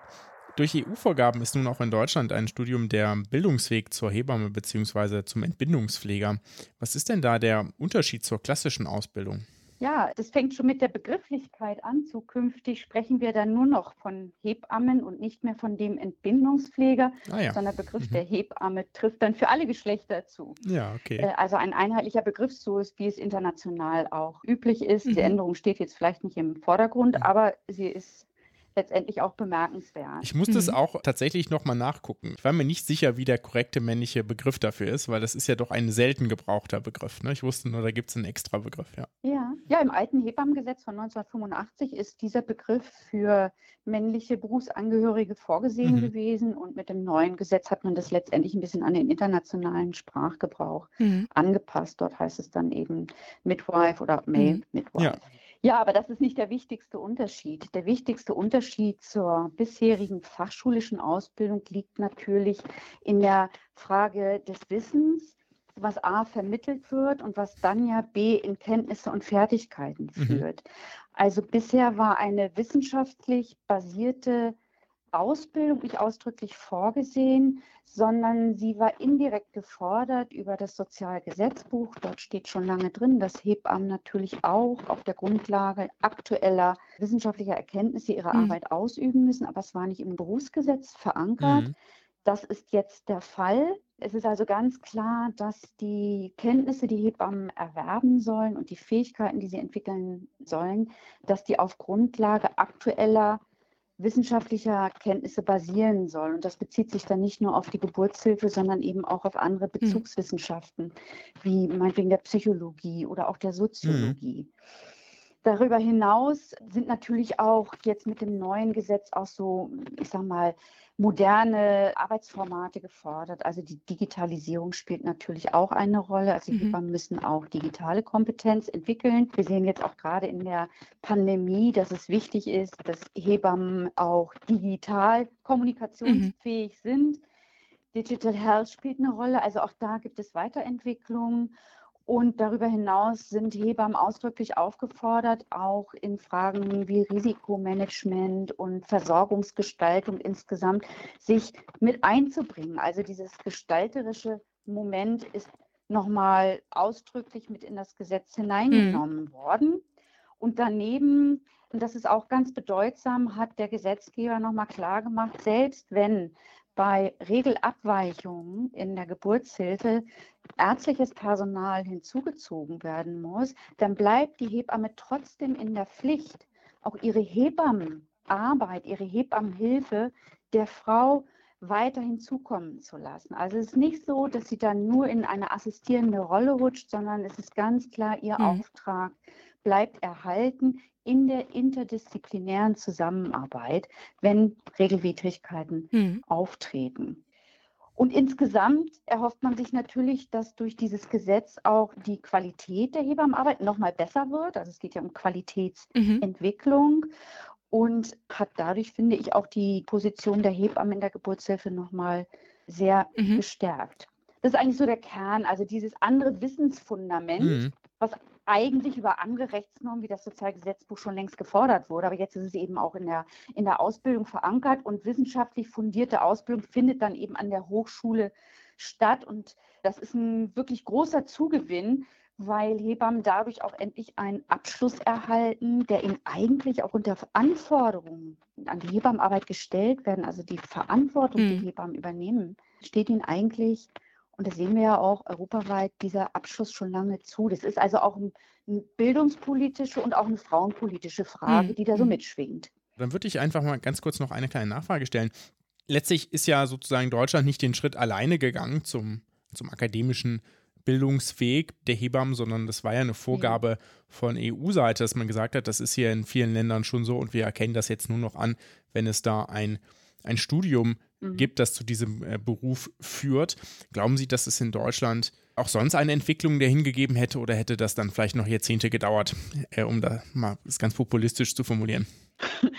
durch EU-Vorgaben ist nun auch in Deutschland ein Studium der Bildungsweg zur Hebamme bzw. zum Entbindungspfleger. Was ist denn da der Unterschied zur klassischen Ausbildung? Ja, das fängt schon mit der Begrifflichkeit an. Zukünftig sprechen wir dann nur noch von Hebammen und nicht mehr von dem Entbindungspfleger, Ah ja. sondern der Begriff Mhm. der Hebamme trifft dann für alle Geschlechter zu. Ja, okay. Äh, Also ein einheitlicher Begriff, so ist, wie es international auch üblich ist. Mhm. Die Änderung steht jetzt vielleicht nicht im Vordergrund, Mhm. aber sie ist letztendlich auch bemerkenswert. Ich musste es Mhm. auch tatsächlich nochmal nachgucken. Ich war mir nicht sicher, wie der korrekte männliche Begriff dafür ist, weil das ist ja doch ein selten gebrauchter Begriff. Ne? Ich wusste nur, da gibt es einen extra Begriff, ja. Ja. ja, im alten Hebammengesetz von 1985 ist dieser Begriff für männliche Berufsangehörige vorgesehen Mhm. gewesen und mit dem neuen Gesetz hat man das letztendlich ein bisschen an den internationalen Sprachgebrauch Mhm. angepasst. Dort heißt es dann eben Midwife oder Male Mhm. Midwife. Ja. Ja, aber das ist nicht der wichtigste Unterschied. Der wichtigste Unterschied zur bisherigen fachschulischen Ausbildung liegt natürlich in der Frage des Wissens, was A vermittelt wird und was dann ja B in Kenntnisse und Fertigkeiten Mhm. führt. Also bisher war eine wissenschaftlich basierte Ausbildung nicht ausdrücklich vorgesehen, sondern sie war indirekt gefordert über das Sozialgesetzbuch. Dort steht schon lange drin, dass Hebammen natürlich auch auf der Grundlage aktueller wissenschaftlicher Erkenntnisse ihre Mhm. Arbeit ausüben müssen, aber es war nicht im Berufsgesetz verankert. Mhm. Das ist jetzt der Fall. Es ist also ganz klar, dass die Kenntnisse, die Hebammen erwerben sollen und die Fähigkeiten, die sie entwickeln sollen, dass die auf Grundlage aktueller wissenschaftlicher Kenntnisse basieren soll. Und das bezieht sich dann nicht nur auf die Geburtshilfe, sondern eben auch auf andere hm. Bezugswissenschaften, mhm. wie meinetwegen der Psychologie oder auch der Soziologie. Mhm. Darüber hinaus sind natürlich auch jetzt mit dem neuen Gesetz auch so, ich sag mal, moderne Arbeitsformate gefordert. Also die Digitalisierung spielt natürlich auch eine Rolle. Also mhm. Hebammen müssen auch digitale Kompetenz entwickeln. Wir sehen jetzt auch gerade in der Pandemie, dass es wichtig ist, dass Hebammen auch digital kommunikationsfähig mhm. sind. Digital Health spielt eine Rolle. Also auch da gibt es Weiterentwicklungen. Und darüber hinaus sind Hebammen ausdrücklich aufgefordert, auch in Fragen wie Risikomanagement und Versorgungsgestaltung insgesamt sich mit einzubringen. Also dieses gestalterische Moment ist nochmal ausdrücklich mit in das Gesetz hineingenommen mhm. worden. Und daneben, und das ist auch ganz bedeutsam, hat der Gesetzgeber nochmal klargemacht, selbst wenn bei Regelabweichungen in der Geburtshilfe ärztliches Personal hinzugezogen werden muss, dann bleibt die Hebamme trotzdem in der Pflicht, auch ihre Hebammenarbeit, ihre Hebammenhilfe der Frau weiterhin zukommen zu lassen. Also es ist nicht so, dass sie dann nur in eine assistierende Rolle rutscht, sondern es ist ganz klar ihr mhm. Auftrag, bleibt erhalten in der interdisziplinären Zusammenarbeit, wenn Regelwidrigkeiten mhm. auftreten. Und insgesamt erhofft man sich natürlich, dass durch dieses Gesetz auch die Qualität der Hebammenarbeit nochmal besser wird. Also es geht ja um Qualitätsentwicklung mhm. und hat dadurch, finde ich, auch die Position der Hebammen in der Geburtshilfe nochmal sehr mhm. gestärkt. Das ist eigentlich so der Kern, also dieses andere Wissensfundament, mhm. was eigentlich über andere Rechtsnormen wie das Sozialgesetzbuch schon längst gefordert wurde. Aber jetzt ist es eben auch in der, in der Ausbildung verankert und wissenschaftlich fundierte Ausbildung findet dann eben an der Hochschule statt. Und das ist ein wirklich großer Zugewinn, weil Hebammen dadurch auch endlich einen Abschluss erhalten, der ihnen eigentlich auch unter Anforderungen an die Hebammenarbeit gestellt werden, also die Verantwortung, die hm. Hebammen übernehmen, steht ihnen eigentlich und das sehen wir ja auch europaweit, dieser Abschuss schon lange zu. Das ist also auch eine bildungspolitische und auch eine frauenpolitische Frage, mhm. die da so mhm. mitschwingt. Dann würde ich einfach mal ganz kurz noch eine kleine Nachfrage stellen. Letztlich ist ja sozusagen Deutschland nicht den Schritt alleine gegangen zum, zum akademischen Bildungsweg der Hebammen, sondern das war ja eine Vorgabe von EU-Seite, dass man gesagt hat, das ist hier in vielen Ländern schon so und wir erkennen das jetzt nur noch an, wenn es da ein, ein Studium mhm. gibt, das zu diesem äh, Beruf führt. Glauben Sie, dass es in Deutschland auch sonst eine Entwicklung dahin gegeben hätte oder hätte das dann vielleicht noch Jahrzehnte gedauert, äh, um da mal es ganz populistisch zu formulieren?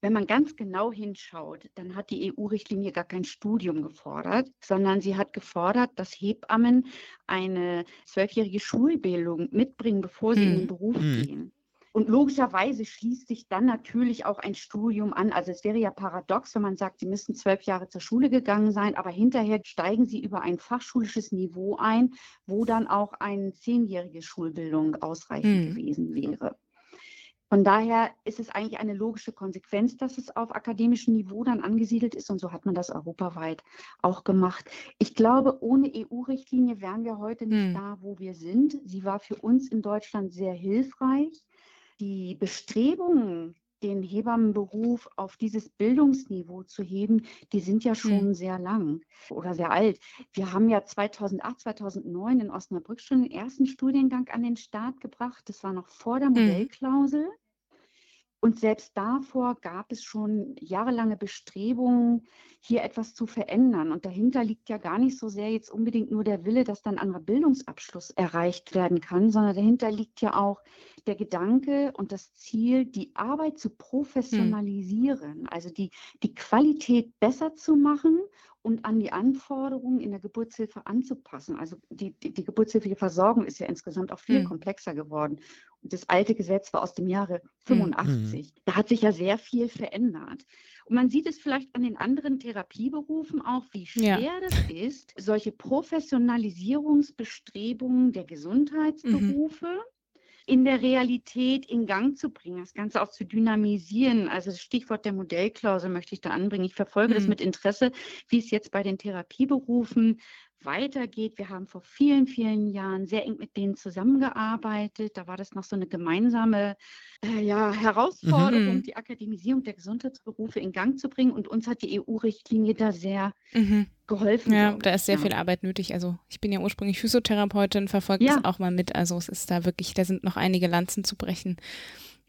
Wenn man ganz genau hinschaut, dann hat die EU-Richtlinie gar kein Studium gefordert, sondern sie hat gefordert, dass Hebammen eine zwölfjährige Schulbildung mitbringen, bevor sie hm. in den Beruf hm. gehen. Und logischerweise schließt sich dann natürlich auch ein Studium an. Also es wäre ja paradox, wenn man sagt, Sie müssten zwölf Jahre zur Schule gegangen sein, aber hinterher steigen Sie über ein fachschulisches Niveau ein, wo dann auch eine zehnjährige Schulbildung ausreichend hm. gewesen wäre. Von daher ist es eigentlich eine logische Konsequenz, dass es auf akademischem Niveau dann angesiedelt ist und so hat man das europaweit auch gemacht. Ich glaube, ohne EU-Richtlinie wären wir heute nicht hm. da, wo wir sind. Sie war für uns in Deutschland sehr hilfreich die Bestrebungen, den Hebammenberuf auf dieses Bildungsniveau zu heben, die sind ja schon mhm. sehr lang oder sehr alt. Wir haben ja 2008, 2009 in Osnabrück schon den ersten Studiengang an den Start gebracht. Das war noch vor der mhm. Modellklausel. Mhm. Und selbst davor gab es schon jahrelange Bestrebungen, hier etwas zu verändern. Und dahinter liegt ja gar nicht so sehr jetzt unbedingt nur der Wille, dass dann ein anderer Bildungsabschluss erreicht werden kann, sondern dahinter liegt ja auch der Gedanke und das Ziel, die Arbeit zu hm. professionalisieren, hm. also die, die Qualität besser zu machen und an die Anforderungen in der Geburtshilfe anzupassen. Also die, die, die geburtshilfliche Versorgung ist ja insgesamt auch viel mhm. komplexer geworden. Und das alte Gesetz war aus dem Jahre 85. Mhm. Da hat sich ja sehr viel verändert. Und man sieht es vielleicht an den anderen Therapieberufen auch, wie schwer ja. das ist, solche Professionalisierungsbestrebungen der Gesundheitsberufe. Mhm in der Realität in Gang zu bringen, das Ganze auch zu dynamisieren. Also das Stichwort der Modellklausel möchte ich da anbringen. Ich verfolge mhm. das mit Interesse, wie es jetzt bei den Therapieberufen weitergeht. Wir haben vor vielen, vielen Jahren sehr eng mit denen zusammengearbeitet. Da war das noch so eine gemeinsame äh, ja, Herausforderung, mhm. die Akademisierung der Gesundheitsberufe in Gang zu bringen. Und uns hat die EU-Richtlinie da sehr mhm. geholfen. Ja, da ist sehr ja. viel Arbeit nötig. Also ich bin ja ursprünglich Physiotherapeutin, verfolge ja. das auch mal mit. Also es ist da wirklich, da sind noch einige Lanzen zu brechen.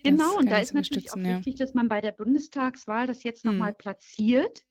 Genau, und da ist natürlich auch ja. wichtig, dass man bei der Bundestagswahl das jetzt mhm. nochmal platziert,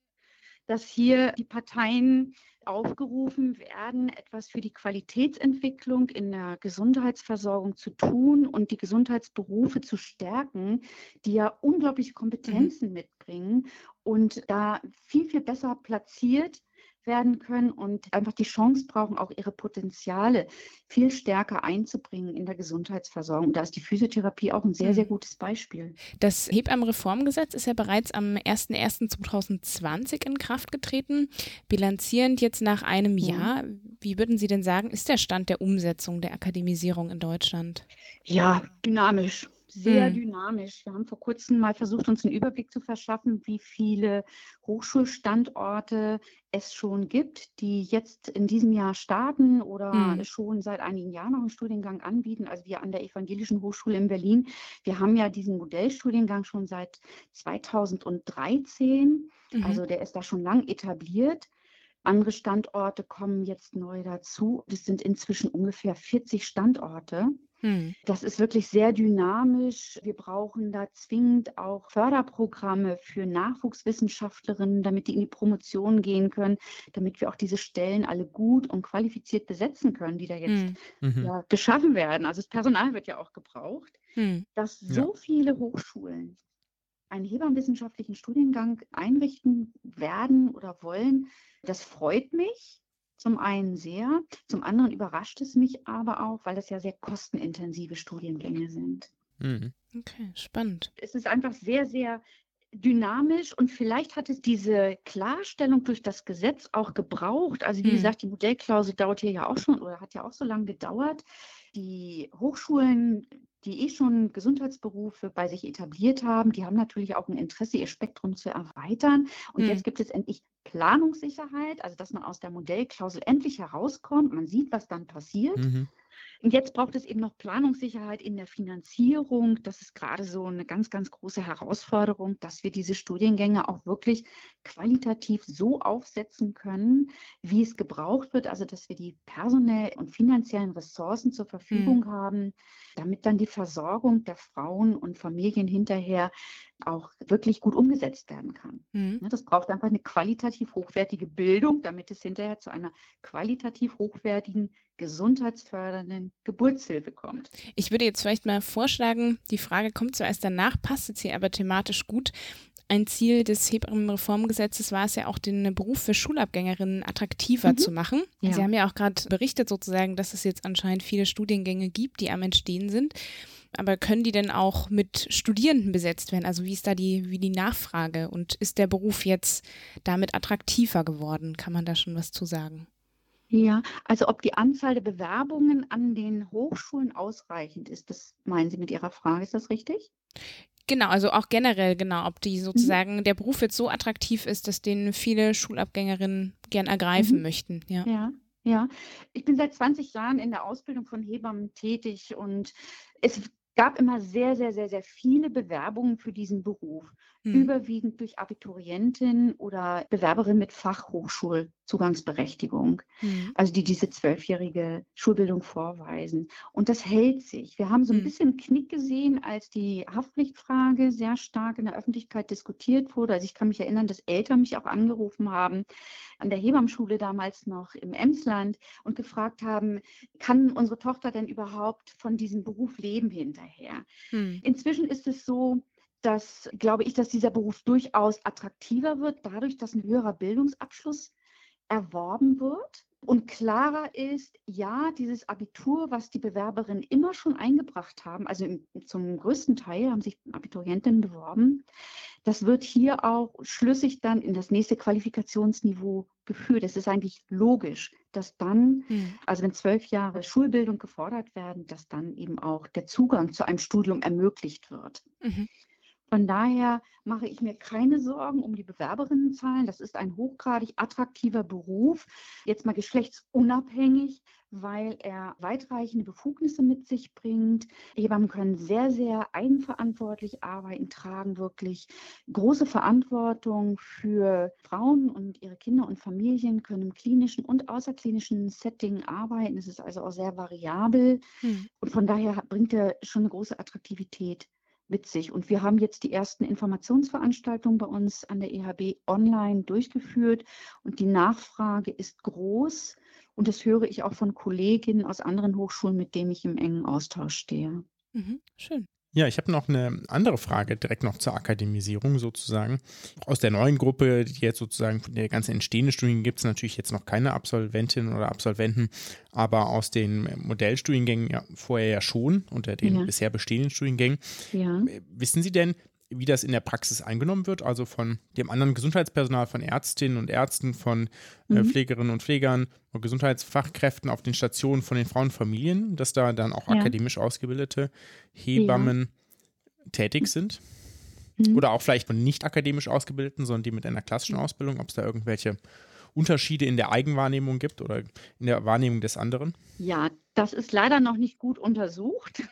dass hier die Parteien aufgerufen werden, etwas für die Qualitätsentwicklung in der Gesundheitsversorgung zu tun und die Gesundheitsberufe zu stärken, die ja unglaubliche mhm. Kompetenzen mhm. mitbringen und da viel, viel besser platziert werden können und einfach die Chance brauchen, auch ihre Potenziale viel stärker einzubringen in der Gesundheitsversorgung. Da ist die Physiotherapie auch ein sehr, sehr mhm. gutes Beispiel. Das Hebammenreformgesetz ist ja bereits am 01.01.2020 in Kraft getreten. Bilanzierend jetzt nach einem Jahr, wie würden Sie denn sagen, ist der Stand der Umsetzung der Akademisierung in Deutschland? Ja, dynamisch sehr hm. dynamisch. Wir haben vor kurzem mal versucht, uns einen Überblick zu verschaffen, wie viele Hochschulstandorte es schon gibt, die jetzt in diesem Jahr starten oder hm. schon seit einigen Jahren noch einen Studiengang anbieten. Also wir an der Evangelischen Hochschule in Berlin, wir haben ja diesen Modellstudiengang schon seit 2013. Mhm. Also der ist da schon lang etabliert. Andere Standorte kommen jetzt neu dazu. Das sind inzwischen ungefähr 40 Standorte. Hm. Das ist wirklich sehr dynamisch. Wir brauchen da zwingend auch Förderprogramme für Nachwuchswissenschaftlerinnen, damit die in die Promotion gehen können, damit wir auch diese Stellen alle gut und qualifiziert besetzen können, die da jetzt hm. Mhm. ja, geschaffen werden. Also das Personal wird ja auch gebraucht, hm. dass so ja. viele Hochschulen einen hebammenwissenschaftlichen Studiengang einrichten werden oder wollen. Das freut mich zum einen sehr, zum anderen überrascht es mich aber auch, weil das ja sehr kostenintensive Studiengänge sind. Mhm. Okay, spannend. Es ist einfach sehr, sehr dynamisch und vielleicht hat es diese Klarstellung durch das Gesetz auch gebraucht. Also wie mhm. gesagt, die Modellklausel dauert hier ja auch schon oder hat ja auch so lange gedauert. Die Hochschulen die eh schon Gesundheitsberufe bei sich etabliert haben, die haben natürlich auch ein Interesse, ihr Spektrum zu erweitern. Und mhm. jetzt gibt es endlich Planungssicherheit, also dass man aus der Modellklausel endlich herauskommt, man sieht, was dann passiert. Mhm. Und jetzt braucht es eben noch Planungssicherheit in der Finanzierung. Das ist gerade so eine ganz, ganz große Herausforderung, dass wir diese Studiengänge auch wirklich qualitativ so aufsetzen können, wie es gebraucht wird. Also, dass wir die personellen und finanziellen Ressourcen zur Verfügung mhm. haben, damit dann die Versorgung der Frauen und Familien hinterher auch wirklich gut umgesetzt werden kann. Mhm. Das braucht einfach eine qualitativ hochwertige Bildung, damit es hinterher zu einer qualitativ hochwertigen, gesundheitsfördernden Geburtshilfe kommt. Ich würde jetzt vielleicht mal vorschlagen, die Frage kommt zuerst danach, passt jetzt hier aber thematisch gut. Ein Ziel des Hebammenreformgesetzes war es ja auch, den Beruf für Schulabgängerinnen attraktiver mhm. zu machen. Ja. Sie haben ja auch gerade berichtet sozusagen, dass es jetzt anscheinend viele Studiengänge gibt, die am Entstehen sind. Aber können die denn auch mit Studierenden besetzt werden? Also wie ist da die, wie die Nachfrage? Und ist der Beruf jetzt damit attraktiver geworden? Kann man da schon was zu sagen? Ja, also ob die Anzahl der Bewerbungen an den Hochschulen ausreichend ist, das meinen Sie mit Ihrer Frage, ist das richtig? Genau, also auch generell, genau, ob die mhm. sozusagen mhm. der Beruf jetzt so attraktiv ist, dass den viele Schulabgängerinnen gern ergreifen mhm. möchten. Ja. ja. Ja, ich bin seit 20 Jahren in der Ausbildung von Hebammen tätig und es gab immer sehr, sehr, sehr, sehr viele Bewerbungen für diesen Beruf. Hm. Überwiegend durch Abiturientinnen oder Bewerberinnen mit Fachhochschulzugangsberechtigung. Hm. Also die diese zwölfjährige Schulbildung vorweisen. Und das hält sich. Wir haben so ein hm. bisschen Knick gesehen, als die Haftpflichtfrage sehr stark in der Öffentlichkeit diskutiert wurde. Also ich kann mich erinnern, dass Eltern mich auch angerufen haben an der Hebammschule damals noch im Emsland und gefragt haben, kann unsere Tochter denn überhaupt von diesem Beruf leben hinterher? Hm. Inzwischen ist es so, dass, glaube ich, dass dieser Beruf durchaus attraktiver wird, dadurch, dass ein höherer Bildungsabschluss erworben wird und klarer ist, ja, dieses Abitur, was die Bewerberinnen immer schon eingebracht haben, also im, zum größten Teil haben sich Abiturientinnen beworben, das wird hier auch schlüssig dann in das nächste Qualifikationsniveau geführt. Es ist eigentlich logisch, dass dann, mhm. also wenn zwölf Jahre Schulbildung gefordert werden, dass dann eben auch der Zugang zu einem Studium ermöglicht wird. Mhm. Von daher mache ich mir keine Sorgen um die Bewerberinnenzahlen. Das ist ein hochgradig attraktiver Beruf, jetzt mal geschlechtsunabhängig, weil er weitreichende Befugnisse mit sich bringt. Hebammen können sehr, sehr eigenverantwortlich arbeiten, tragen wirklich große Verantwortung für Frauen und ihre Kinder und Familien, können im klinischen und außerklinischen Setting arbeiten. Es ist also auch sehr variabel hm. und von daher bringt er schon eine große Attraktivität sich. Und wir haben jetzt die ersten Informationsveranstaltungen bei uns an der EHB online durchgeführt und die Nachfrage ist groß. Und das höre ich auch von Kolleginnen aus anderen Hochschulen, mit denen ich im engen Austausch stehe. Mhm, schön. Ja, ich habe noch eine andere Frage direkt noch zur Akademisierung sozusagen. Aus der neuen Gruppe, die jetzt sozusagen von der ganzen entstehenden Studien gibt es natürlich jetzt noch keine Absolventinnen oder Absolventen, aber aus den Modellstudiengängen ja vorher ja schon, unter den ja. bisher bestehenden Studiengängen. Ja. Wissen Sie denn, wie das in der Praxis eingenommen wird, also von dem anderen Gesundheitspersonal, von Ärztinnen und Ärzten, von äh, mhm. Pflegerinnen und Pflegern, und Gesundheitsfachkräften auf den Stationen von den Frauenfamilien, dass da dann auch ja. akademisch ausgebildete Hebammen ja. tätig sind. Mhm. Oder auch vielleicht von nicht akademisch ausgebildeten, sondern die mit einer klassischen Ausbildung, ob es da irgendwelche Unterschiede in der Eigenwahrnehmung gibt oder in der Wahrnehmung des anderen? Ja, das ist leider noch nicht gut untersucht.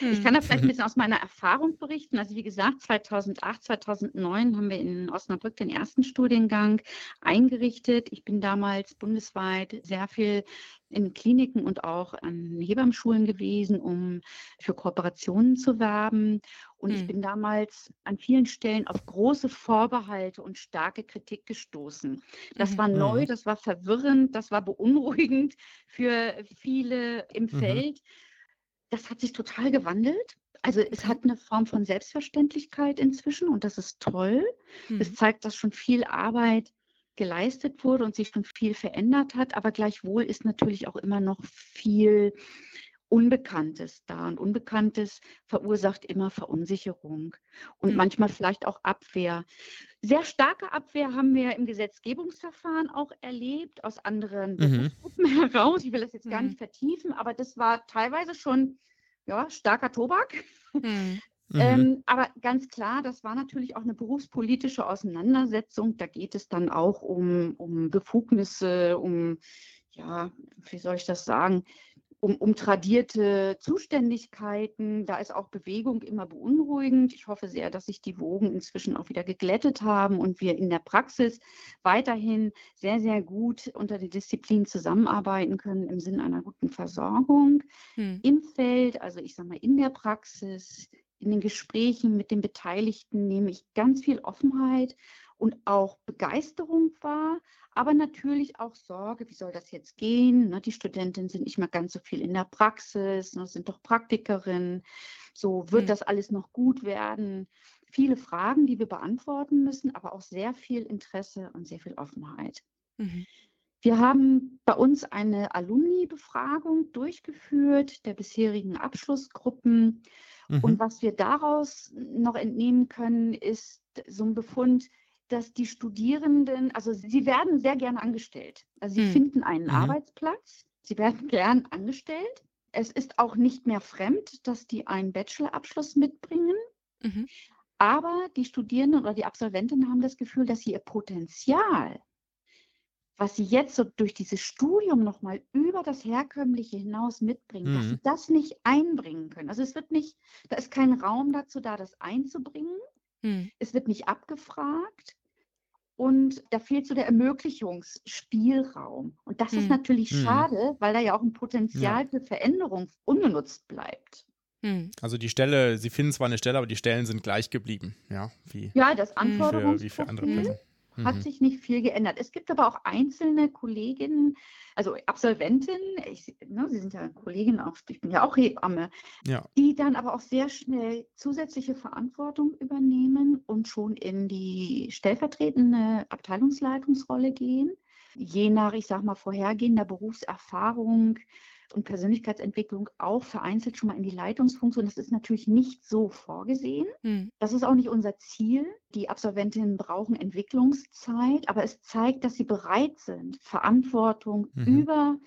Ich kann da vielleicht ein hm. bisschen aus meiner Erfahrung berichten. Also wie gesagt, 2008, 2009 haben wir in Osnabrück den ersten Studiengang eingerichtet. Ich bin damals bundesweit sehr viel in Kliniken und auch an Hebammschulen gewesen, um für Kooperationen zu werben. Und hm. ich bin damals an vielen Stellen auf große Vorbehalte und starke Kritik gestoßen. Das mhm. war neu, mhm. das war verwirrend, das war beunruhigend für viele im mhm. Feld. Das hat sich total gewandelt. Also es hat eine Form von Selbstverständlichkeit inzwischen und das ist toll. Es mhm. zeigt, dass schon viel Arbeit geleistet wurde und sich schon viel verändert hat, aber gleichwohl ist natürlich auch immer noch viel Unbekanntes da. Und Unbekanntes verursacht immer Verunsicherung und mhm. manchmal vielleicht auch Abwehr. Sehr starke Abwehr haben wir im Gesetzgebungsverfahren auch erlebt, aus anderen mhm. Gruppen heraus. Ich will das jetzt gar mhm. nicht vertiefen, aber das war teilweise schon ja, starker Tobak. Mhm. Mhm. Ähm, aber ganz klar, das war natürlich auch eine berufspolitische Auseinandersetzung. Da geht es dann auch um, um Befugnisse, um, ja, wie soll ich das sagen, um, um tradierte Zuständigkeiten. Da ist auch Bewegung immer beunruhigend. Ich hoffe sehr, dass sich die Wogen inzwischen auch wieder geglättet haben und wir in der Praxis weiterhin sehr, sehr gut unter den Disziplinen zusammenarbeiten können im Sinne einer guten Versorgung hm. im Feld, also ich sage mal in der Praxis, in den Gesprächen mit den Beteiligten nehme ich ganz viel Offenheit und auch Begeisterung wahr, aber natürlich auch Sorge, wie soll das jetzt gehen? Ne, die Studentinnen sind nicht mehr ganz so viel in der Praxis, ne, sind doch Praktikerinnen. So wird mhm. das alles noch gut werden? Viele Fragen, die wir beantworten müssen, aber auch sehr viel Interesse und sehr viel Offenheit. Mhm. Wir haben bei uns eine Alumni-Befragung durchgeführt der bisherigen Abschlussgruppen. Mhm. Und was wir daraus noch entnehmen können, ist so ein Befund, dass die Studierenden, also sie werden sehr gerne angestellt. Also sie mhm. finden einen mhm. Arbeitsplatz, sie werden gern angestellt. Es ist auch nicht mehr fremd, dass die einen Bachelorabschluss mitbringen. Mhm. Aber die Studierenden oder die Absolventinnen haben das Gefühl, dass sie ihr Potenzial was sie jetzt so durch dieses Studium nochmal über das Herkömmliche hinaus mitbringen, mhm. dass sie das nicht einbringen können. Also es wird nicht, da ist kein Raum dazu da, das einzubringen. Mhm. Es wird nicht abgefragt. Und da fehlt so der Ermöglichungsspielraum. Und das mhm. ist natürlich mhm. schade, weil da ja auch ein Potenzial ja. für Veränderung ungenutzt bleibt. Mhm. Also die Stelle, Sie finden zwar eine Stelle, aber die Stellen sind gleich geblieben, ja, wie, ja, das Anforderungsprofil, wie für andere Personen hat mhm. sich nicht viel geändert. Es gibt aber auch einzelne Kolleginnen, also Absolventinnen, ich, ne, Sie sind ja Kollegin auch, ich bin ja auch Hebamme, ja. die dann aber auch sehr schnell zusätzliche Verantwortung übernehmen und schon in die stellvertretende Abteilungsleitungsrolle gehen. Je nach, ich sag mal, vorhergehender Berufserfahrung und Persönlichkeitsentwicklung auch vereinzelt schon mal in die Leitungsfunktion. Das ist natürlich nicht so vorgesehen. Hm. Das ist auch nicht unser Ziel. Die Absolventinnen brauchen Entwicklungszeit, aber es zeigt, dass sie bereit sind, Verantwortung mhm. über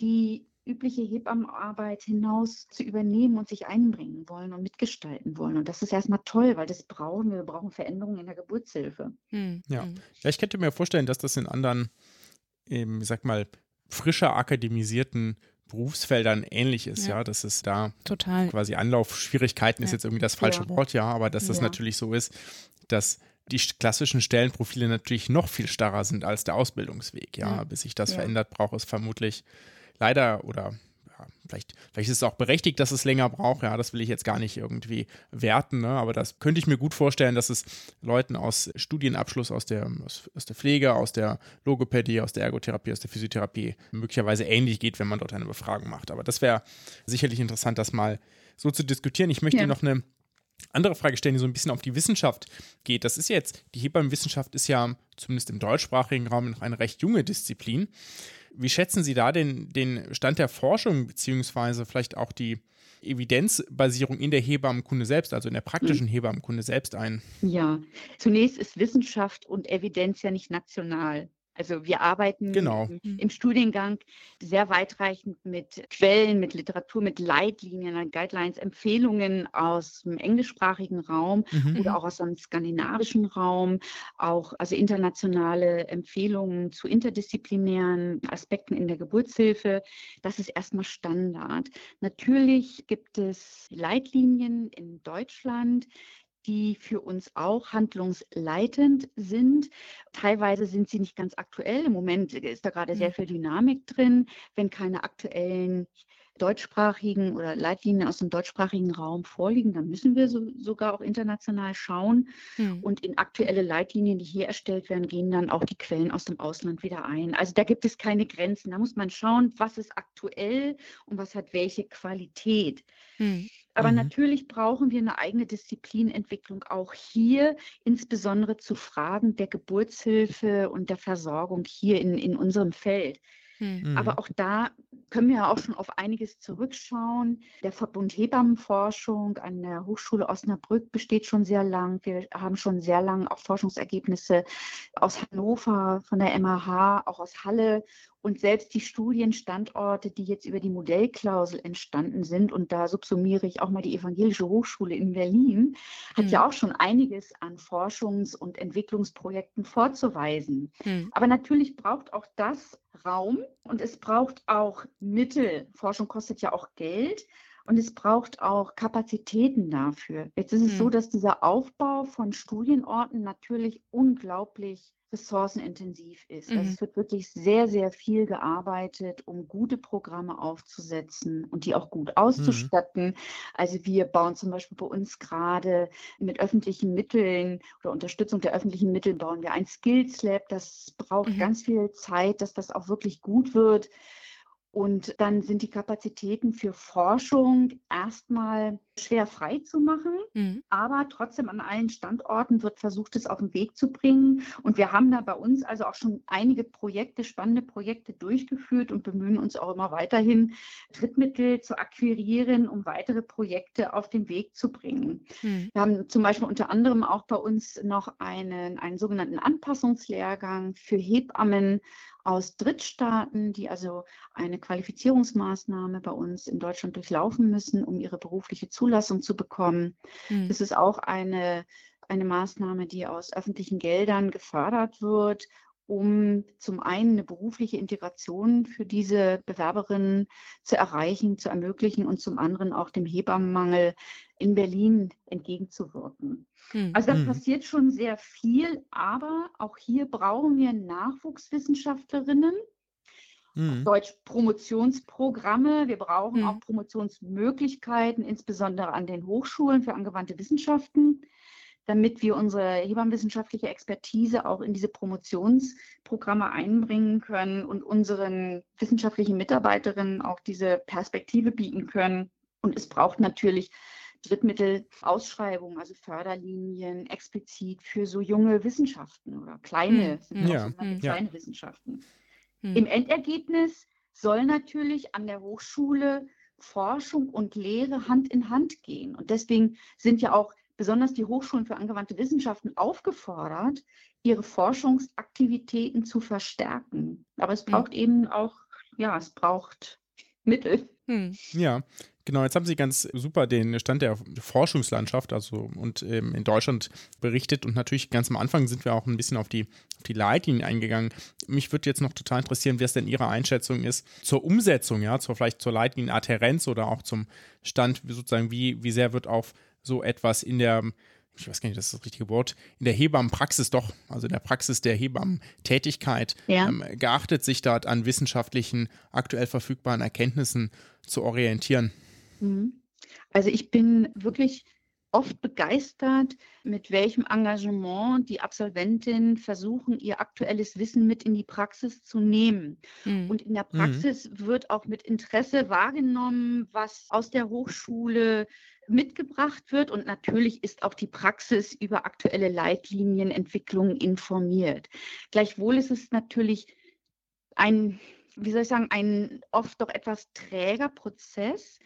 die übliche Hebammenarbeit hinaus zu übernehmen und sich einbringen wollen und mitgestalten wollen. Und das ist erstmal toll, weil das brauchen wir. Wir brauchen Veränderungen in der Geburtshilfe. Hm. Ja. Hm. ja, ich könnte mir vorstellen, dass das in anderen, eben, ich sag mal, frischer akademisierten Berufsfeldern ähnlich ist, ja, ja dass es da Total. quasi Anlaufschwierigkeiten ja. ist jetzt irgendwie das falsche ja. Wort, ja, aber dass das natürlich so ist, dass die klassischen Stellenprofile natürlich noch viel starrer sind als der Ausbildungsweg. Ja, bis sich das verändert, braucht es vermutlich leider oder ja, vielleicht, vielleicht ist es auch berechtigt, dass es länger braucht. Ja, das will ich jetzt gar nicht irgendwie werten, ne? aber das könnte ich mir gut vorstellen, dass es Leuten aus Studienabschluss aus der, aus, aus der Pflege, aus der Logopädie, aus der Ergotherapie, aus der Physiotherapie möglicherweise ähnlich geht, wenn man dort eine Befragung macht. Aber das wäre sicherlich interessant, das mal so zu diskutieren. Ich möchte noch eine andere Frage stellen, die so ein bisschen auf die Wissenschaft geht. Das ist jetzt, die Hebammenwissenschaft ist ja zumindest im deutschsprachigen Raum noch eine recht junge Disziplin. Wie schätzen Sie da den, den Stand der Forschung, beziehungsweise vielleicht auch die Evidenzbasierung in der Hebammenkunde selbst, also in der praktischen hm. Hebammenkunde selbst ein? Ja, zunächst ist Wissenschaft und Evidenz ja nicht national. Also wir arbeiten genau. im, im, Studiengang sehr weitreichend mit Quellen, mit Literatur, mit Leitlinien, Guidelines, Empfehlungen aus dem englischsprachigen Raum mhm. oder auch aus dem skandinavischen Raum, auch also internationale Empfehlungen zu interdisziplinären Aspekten in der Geburtshilfe. Das ist erstmal Standard. Natürlich gibt es Leitlinien in Deutschland, die für uns auch handlungsleitend sind. Teilweise sind sie nicht ganz aktuell. Im Moment ist da gerade sehr mhm. viel Dynamik drin. Wenn keine aktuellen deutschsprachigen oder Leitlinien aus dem deutschsprachigen Raum vorliegen, dann müssen wir so, sogar auch international schauen. Mhm. Und in aktuelle Leitlinien, die hier erstellt werden, gehen dann auch die Quellen aus dem Ausland wieder ein. Also da gibt es keine Grenzen. Da muss man schauen, was ist aktuell und was hat welche Qualität. Mhm. Aber mhm. natürlich brauchen wir eine eigene Disziplinentwicklung auch hier, insbesondere zu Fragen der Geburtshilfe und der Versorgung hier in, in unserem Feld. Mhm. Aber auch da können wir ja auch schon auf einiges zurückschauen. Der Verbund Hebammenforschung an der Hochschule Osnabrück besteht schon sehr lang. Wir haben schon sehr lange auch Forschungsergebnisse aus Hannover, von der MAH, auch aus Halle und selbst die Studienstandorte, die jetzt über die Modellklausel entstanden sind, und da subsumiere ich auch mal die Evangelische Hochschule in Berlin, hat mhm. ja auch schon einiges an Forschungs- und Entwicklungsprojekten vorzuweisen. Mhm. Aber natürlich braucht auch das Raum und es braucht auch Mittel. Forschung kostet ja auch Geld. Und es braucht auch Kapazitäten dafür. Jetzt ist es hm. so, dass dieser Aufbau von Studienorten natürlich unglaublich ressourcenintensiv ist. Also mhm. Also es wird wirklich sehr, sehr viel gearbeitet, um gute Programme aufzusetzen und die auch gut auszustatten. Mhm. Also wir bauen zum Beispiel bei uns gerade mit öffentlichen Mitteln oder Unterstützung der öffentlichen Mittel bauen wir ein Skills Lab. Das braucht mhm. ganz viel Zeit, dass das auch wirklich gut wird. Und dann sind die Kapazitäten für Forschung erstmal schwer frei zu machen, mhm. aber trotzdem an allen Standorten wird versucht, es auf den Weg zu bringen. Und wir haben da bei uns also auch schon einige Projekte, spannende Projekte durchgeführt und bemühen uns auch immer weiterhin, Drittmittel zu akquirieren, um weitere Projekte auf den Weg zu bringen. Mhm. Wir haben zum Beispiel unter anderem auch bei uns noch einen, einen sogenannten Anpassungslehrgang für Hebammen aus Drittstaaten, die also eine Qualifizierungsmaßnahme bei uns in Deutschland durchlaufen müssen, um ihre berufliche Zulassung zu bekommen. Mhm. Das ist auch eine, eine Maßnahme, die aus öffentlichen Geldern gefördert wird, um zum einen eine berufliche Integration für diese Bewerberinnen zu erreichen, zu ermöglichen und zum anderen auch dem Hebammenmangel in Berlin entgegenzuwirken. Hm. Also da hm. passiert schon sehr viel, aber auch hier brauchen wir Nachwuchswissenschaftlerinnen, hm. Deutsch Promotionsprogramme. Wir brauchen hm. auch Promotionsmöglichkeiten, insbesondere an den Hochschulen für angewandte Wissenschaften, damit wir unsere hebammenwissenschaftliche Expertise auch in diese Promotionsprogramme einbringen können und unseren wissenschaftlichen Mitarbeiterinnen auch diese Perspektive bieten können. Und es braucht natürlich Drittmittelausschreibungen, also Förderlinien explizit für so junge Wissenschaften oder kleine, hm. ja. Hm. kleine Wissenschaften. Hm. Im Endergebnis soll natürlich an der Hochschule Forschung und Lehre Hand in Hand gehen. Und deswegen sind ja auch besonders die Hochschulen für angewandte Wissenschaften aufgefordert, ihre Forschungsaktivitäten zu verstärken. Aber es hm. braucht eben auch, ja, es braucht Mittel. Hm. Ja, Genau, jetzt haben Sie ganz super den Stand der Forschungslandschaft also und ähm, in Deutschland berichtet und natürlich ganz am Anfang sind wir auch ein bisschen auf die, auf die Leitlinien eingegangen. Mich würde jetzt noch total interessieren, wie es denn Ihre Einschätzung ist zur Umsetzung, ja, zur vielleicht zur Leitlinienadhärenz oder auch zum Stand, sozusagen, wie, wie sehr wird auf so etwas in der ich weiß gar nicht, das ist das richtige Wort, in der Hebammenpraxis doch, also in der Praxis der Hebammentätigkeit, ja. ähm, geachtet, sich dort an wissenschaftlichen, aktuell verfügbaren Erkenntnissen zu orientieren. Mhm. Also ich bin wirklich oft begeistert, mit welchem Engagement die Absolventinnen versuchen, ihr aktuelles Wissen mit in die Praxis zu nehmen. Mhm. Und in der mhm. Praxis mhm. wird auch mit Interesse wahrgenommen, was aus der Hochschule mitgebracht wird. Und natürlich ist auch die Praxis über aktuelle Leitlinienentwicklungen informiert. Gleichwohl ist es natürlich ein wie soll ich sagen, ein oft doch etwas träger Prozess,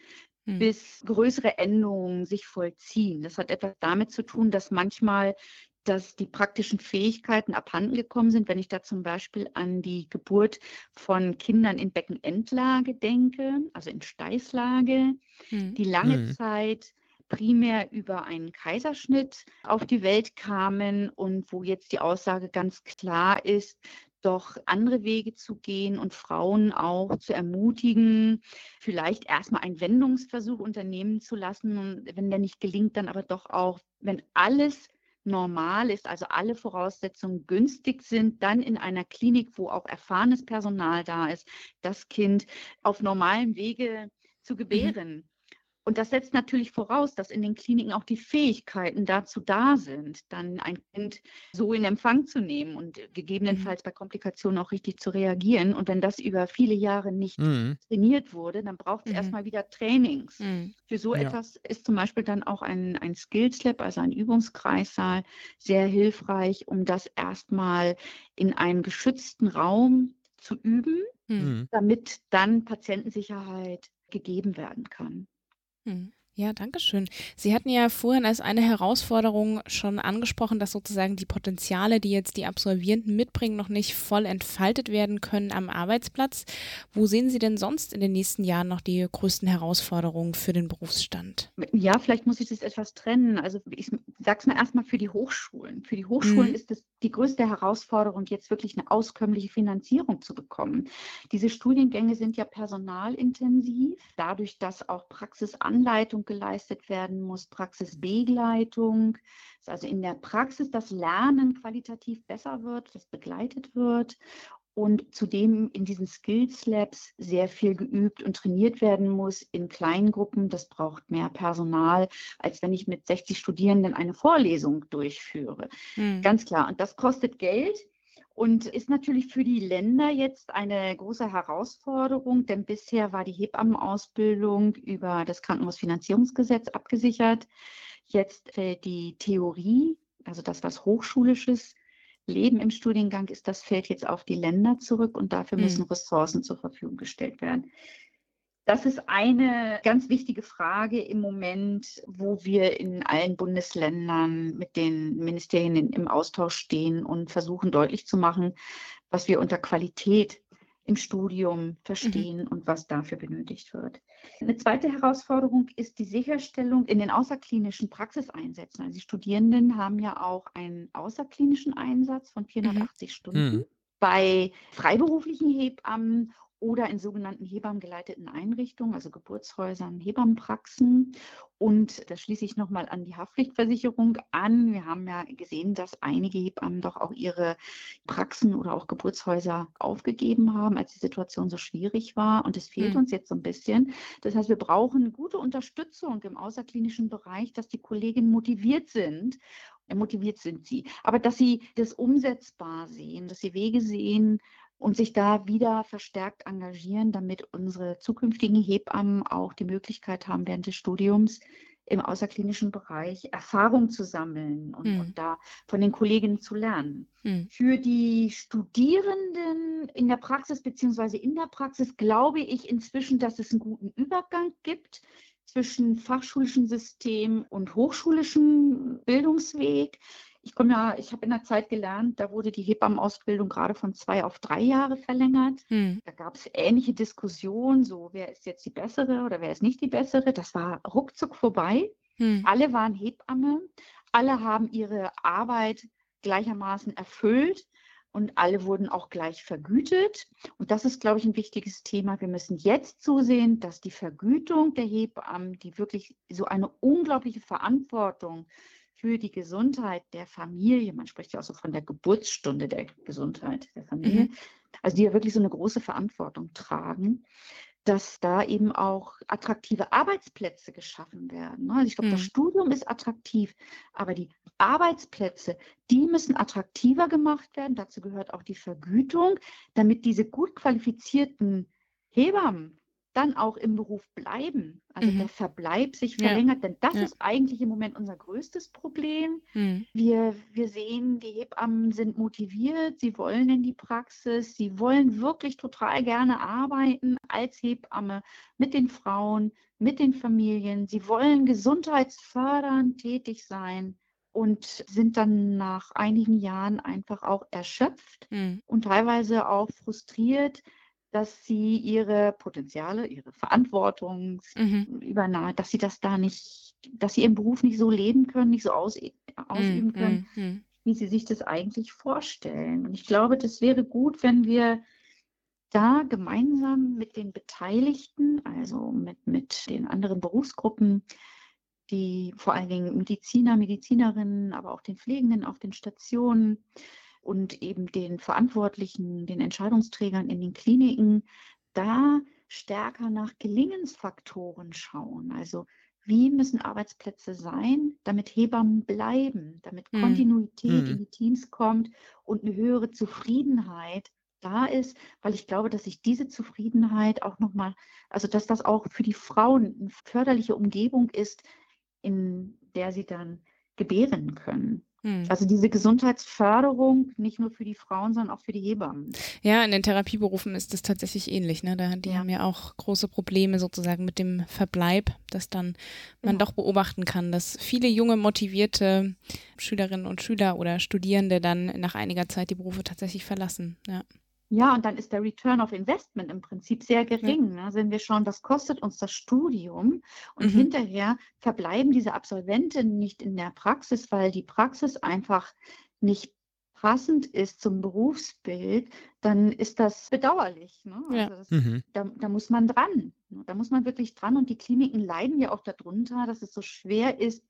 hm. bis größere Änderungen sich vollziehen. Das hat etwas damit zu tun, dass manchmal dass die praktischen Fähigkeiten abhanden gekommen sind, wenn ich da zum Beispiel an die Geburt von Kindern in Beckenendlage denke, also in Steißlage, hm. die lange hm. Zeit primär über einen Kaiserschnitt auf die Welt kamen und wo jetzt die Aussage ganz klar ist, doch andere Wege zu gehen und Frauen auch zu ermutigen, vielleicht erstmal einen Wendungsversuch unternehmen zu lassen und wenn der nicht gelingt, dann aber doch auch, wenn alles normal ist, also alle Voraussetzungen günstig sind, dann in einer Klinik, wo auch erfahrenes Personal da ist, das Kind auf normalem Wege zu mhm. gebären. Mhm. Und das setzt natürlich voraus, dass in den Kliniken auch die Fähigkeiten dazu da sind, dann ein Kind so in Empfang zu nehmen und gegebenenfalls mhm. bei Komplikationen auch richtig zu reagieren. Und wenn das über viele Jahre nicht mhm. trainiert wurde, dann braucht es mhm. erstmal wieder Trainings. Mhm. Für so ja. etwas ist zum Beispiel dann auch ein, ein Skills Lab, also ein Übungskreissaal, sehr hilfreich, um das erstmal in einem geschützten Raum zu üben, mhm. damit dann Patientensicherheit gegeben werden kann. Hm. Ja, danke schön. Sie hatten ja vorhin als eine Herausforderung schon angesprochen, dass sozusagen die Potenziale, die jetzt die Absolvierenden mitbringen, noch nicht voll entfaltet werden können am Arbeitsplatz. Wo sehen Sie denn sonst in den nächsten Jahren noch die größten Herausforderungen für den Berufsstand? Ja, vielleicht muss ich das etwas trennen. Also ich sage es mal erstmal für die Hochschulen. Für die Hochschulen mhm. ist es die größte Herausforderung, jetzt wirklich eine auskömmliche Finanzierung zu bekommen. Diese Studiengänge sind ja personalintensiv, dadurch, dass auch Praxisanleitung geleistet werden muss, Praxisbegleitung, dass also in der Praxis das Lernen qualitativ besser wird, das begleitet wird und zudem in diesen Skills Labs sehr viel geübt und trainiert werden muss in kleinen Gruppen. Das braucht mehr Personal, als wenn ich mit 60 Studierenden eine Vorlesung durchführe. Mhm. Ganz klar. Und das kostet Geld. Und ist natürlich für die Länder jetzt eine große Herausforderung, denn bisher war die Hebammenausbildung über das Krankenhausfinanzierungsgesetz abgesichert. Jetzt fällt die Theorie, also das, was Hochschulisches Leben im Studiengang ist, das fällt jetzt auf die Länder zurück und dafür müssen mhm. Ressourcen zur Verfügung gestellt werden. Das ist eine ganz wichtige Frage im Moment, wo wir in allen Bundesländern mit den Ministerien im Austausch stehen und versuchen deutlich zu machen, was wir unter Qualität im Studium verstehen mhm. und was dafür benötigt wird. Eine zweite Herausforderung ist die Sicherstellung in den außerklinischen Praxiseinsätzen. Also die Studierenden haben ja auch einen außerklinischen Einsatz von 480 mhm. Stunden. Mhm. Bei freiberuflichen Hebammen oder in sogenannten hebammengeleiteten Einrichtungen, also Geburtshäusern, Hebammenpraxen. Und da schließe ich nochmal an die Haftpflichtversicherung an. Wir haben ja gesehen, dass einige Hebammen doch auch ihre Praxen oder auch Geburtshäuser aufgegeben haben, als die Situation so schwierig war. Und es fehlt mhm. uns jetzt so ein bisschen. Das heißt, wir brauchen gute Unterstützung im außerklinischen Bereich, dass die Kolleginnen motiviert sind motiviert sind sie, aber dass sie das umsetzbar sehen, dass sie Wege sehen, und sich da wieder verstärkt engagieren, damit unsere zukünftigen Hebammen auch die Möglichkeit haben, während des Studiums im außerklinischen Bereich Erfahrung zu sammeln und, hm. und da von den Kolleginnen zu lernen. Hm. Für die Studierenden in der Praxis beziehungsweise in der Praxis glaube ich inzwischen, dass es einen guten Übergang gibt zwischen fachschulischem System und hochschulischem Bildungsweg. Ich komme ja, ich habe in der Zeit gelernt, da wurde die Hebammenausbildung gerade von zwei auf drei Jahre verlängert. Hm. Da gab es ähnliche Diskussionen, so wer ist jetzt die bessere oder wer ist nicht die bessere. Das war ruckzuck vorbei. Hm. Alle waren Hebamme, alle haben ihre Arbeit gleichermaßen erfüllt und alle wurden auch gleich vergütet. Und das ist, glaube ich, ein wichtiges Thema. Wir müssen jetzt zusehen, dass die Vergütung der Hebammen, die wirklich so eine unglaubliche Verantwortung für die Gesundheit der Familie, man spricht ja auch so von der Geburtsstunde der Gesundheit der Familie, mhm. also die ja wirklich so eine große Verantwortung tragen, dass da eben auch attraktive Arbeitsplätze geschaffen werden. Ne? Also ich glaube, mhm. das Studium ist attraktiv, aber die Arbeitsplätze, die müssen attraktiver gemacht werden. Dazu gehört auch die Vergütung, damit diese gut qualifizierten Hebammen dann auch im Beruf bleiben. Also mhm. der Verbleib sich verlängert, ja. denn das ja. ist eigentlich im Moment unser größtes Problem. Mhm. Wir, wir sehen, die Hebammen sind motiviert, sie wollen in die Praxis, sie wollen wirklich total gerne arbeiten als Hebamme mit den Frauen, mit den Familien. Sie wollen gesundheitsfördernd tätig sein und sind dann nach einigen Jahren einfach auch erschöpft mhm. und teilweise auch frustriert, dass sie ihre Potenziale, ihre Verantwortung mhm. übernahm, dass sie das da nicht, dass sie ihren Beruf nicht so leben können, nicht so aus, ausüben mhm. können, mhm. wie sie sich das eigentlich vorstellen. Und ich glaube, das wäre gut, wenn wir da gemeinsam mit den Beteiligten, also mit, mit den anderen Berufsgruppen, die vor allen Dingen Mediziner, Medizinerinnen, aber auch den Pflegenden auf den Stationen, und eben den Verantwortlichen, den Entscheidungsträgern in den Kliniken, da stärker nach Gelingensfaktoren schauen. Also wie müssen Arbeitsplätze sein, damit Hebammen bleiben, damit mhm. Kontinuität mhm. in die Teams kommt und eine höhere Zufriedenheit da ist, weil ich glaube, dass sich diese Zufriedenheit auch nochmal, also dass das auch für die Frauen eine förderliche Umgebung ist, in der sie dann gebären können. Hm. Also diese Gesundheitsförderung nicht nur für die Frauen, sondern auch für die Hebammen. Ja, in den Therapieberufen ist das tatsächlich ähnlich. Ne? Da, die ja. haben ja auch große Probleme sozusagen mit dem Verbleib, dass dann man genau. doch beobachten kann, dass viele junge, motivierte Schülerinnen und Schüler oder Studierende dann nach einiger Zeit die Berufe tatsächlich verlassen. Ja. Ja, und dann ist der Return of Investment im Prinzip sehr gering. Ja. Ne? Wenn wir schauen, was kostet uns das Studium und mhm. hinterher verbleiben diese Absolventen nicht in der Praxis, weil die Praxis einfach nicht passend ist zum Berufsbild, dann ist das bedauerlich. Ne? Ja. Also das, mhm. da, da, muss man dran. Ne? Da muss man wirklich dran. Und die Kliniken leiden ja auch darunter, dass es so schwer ist,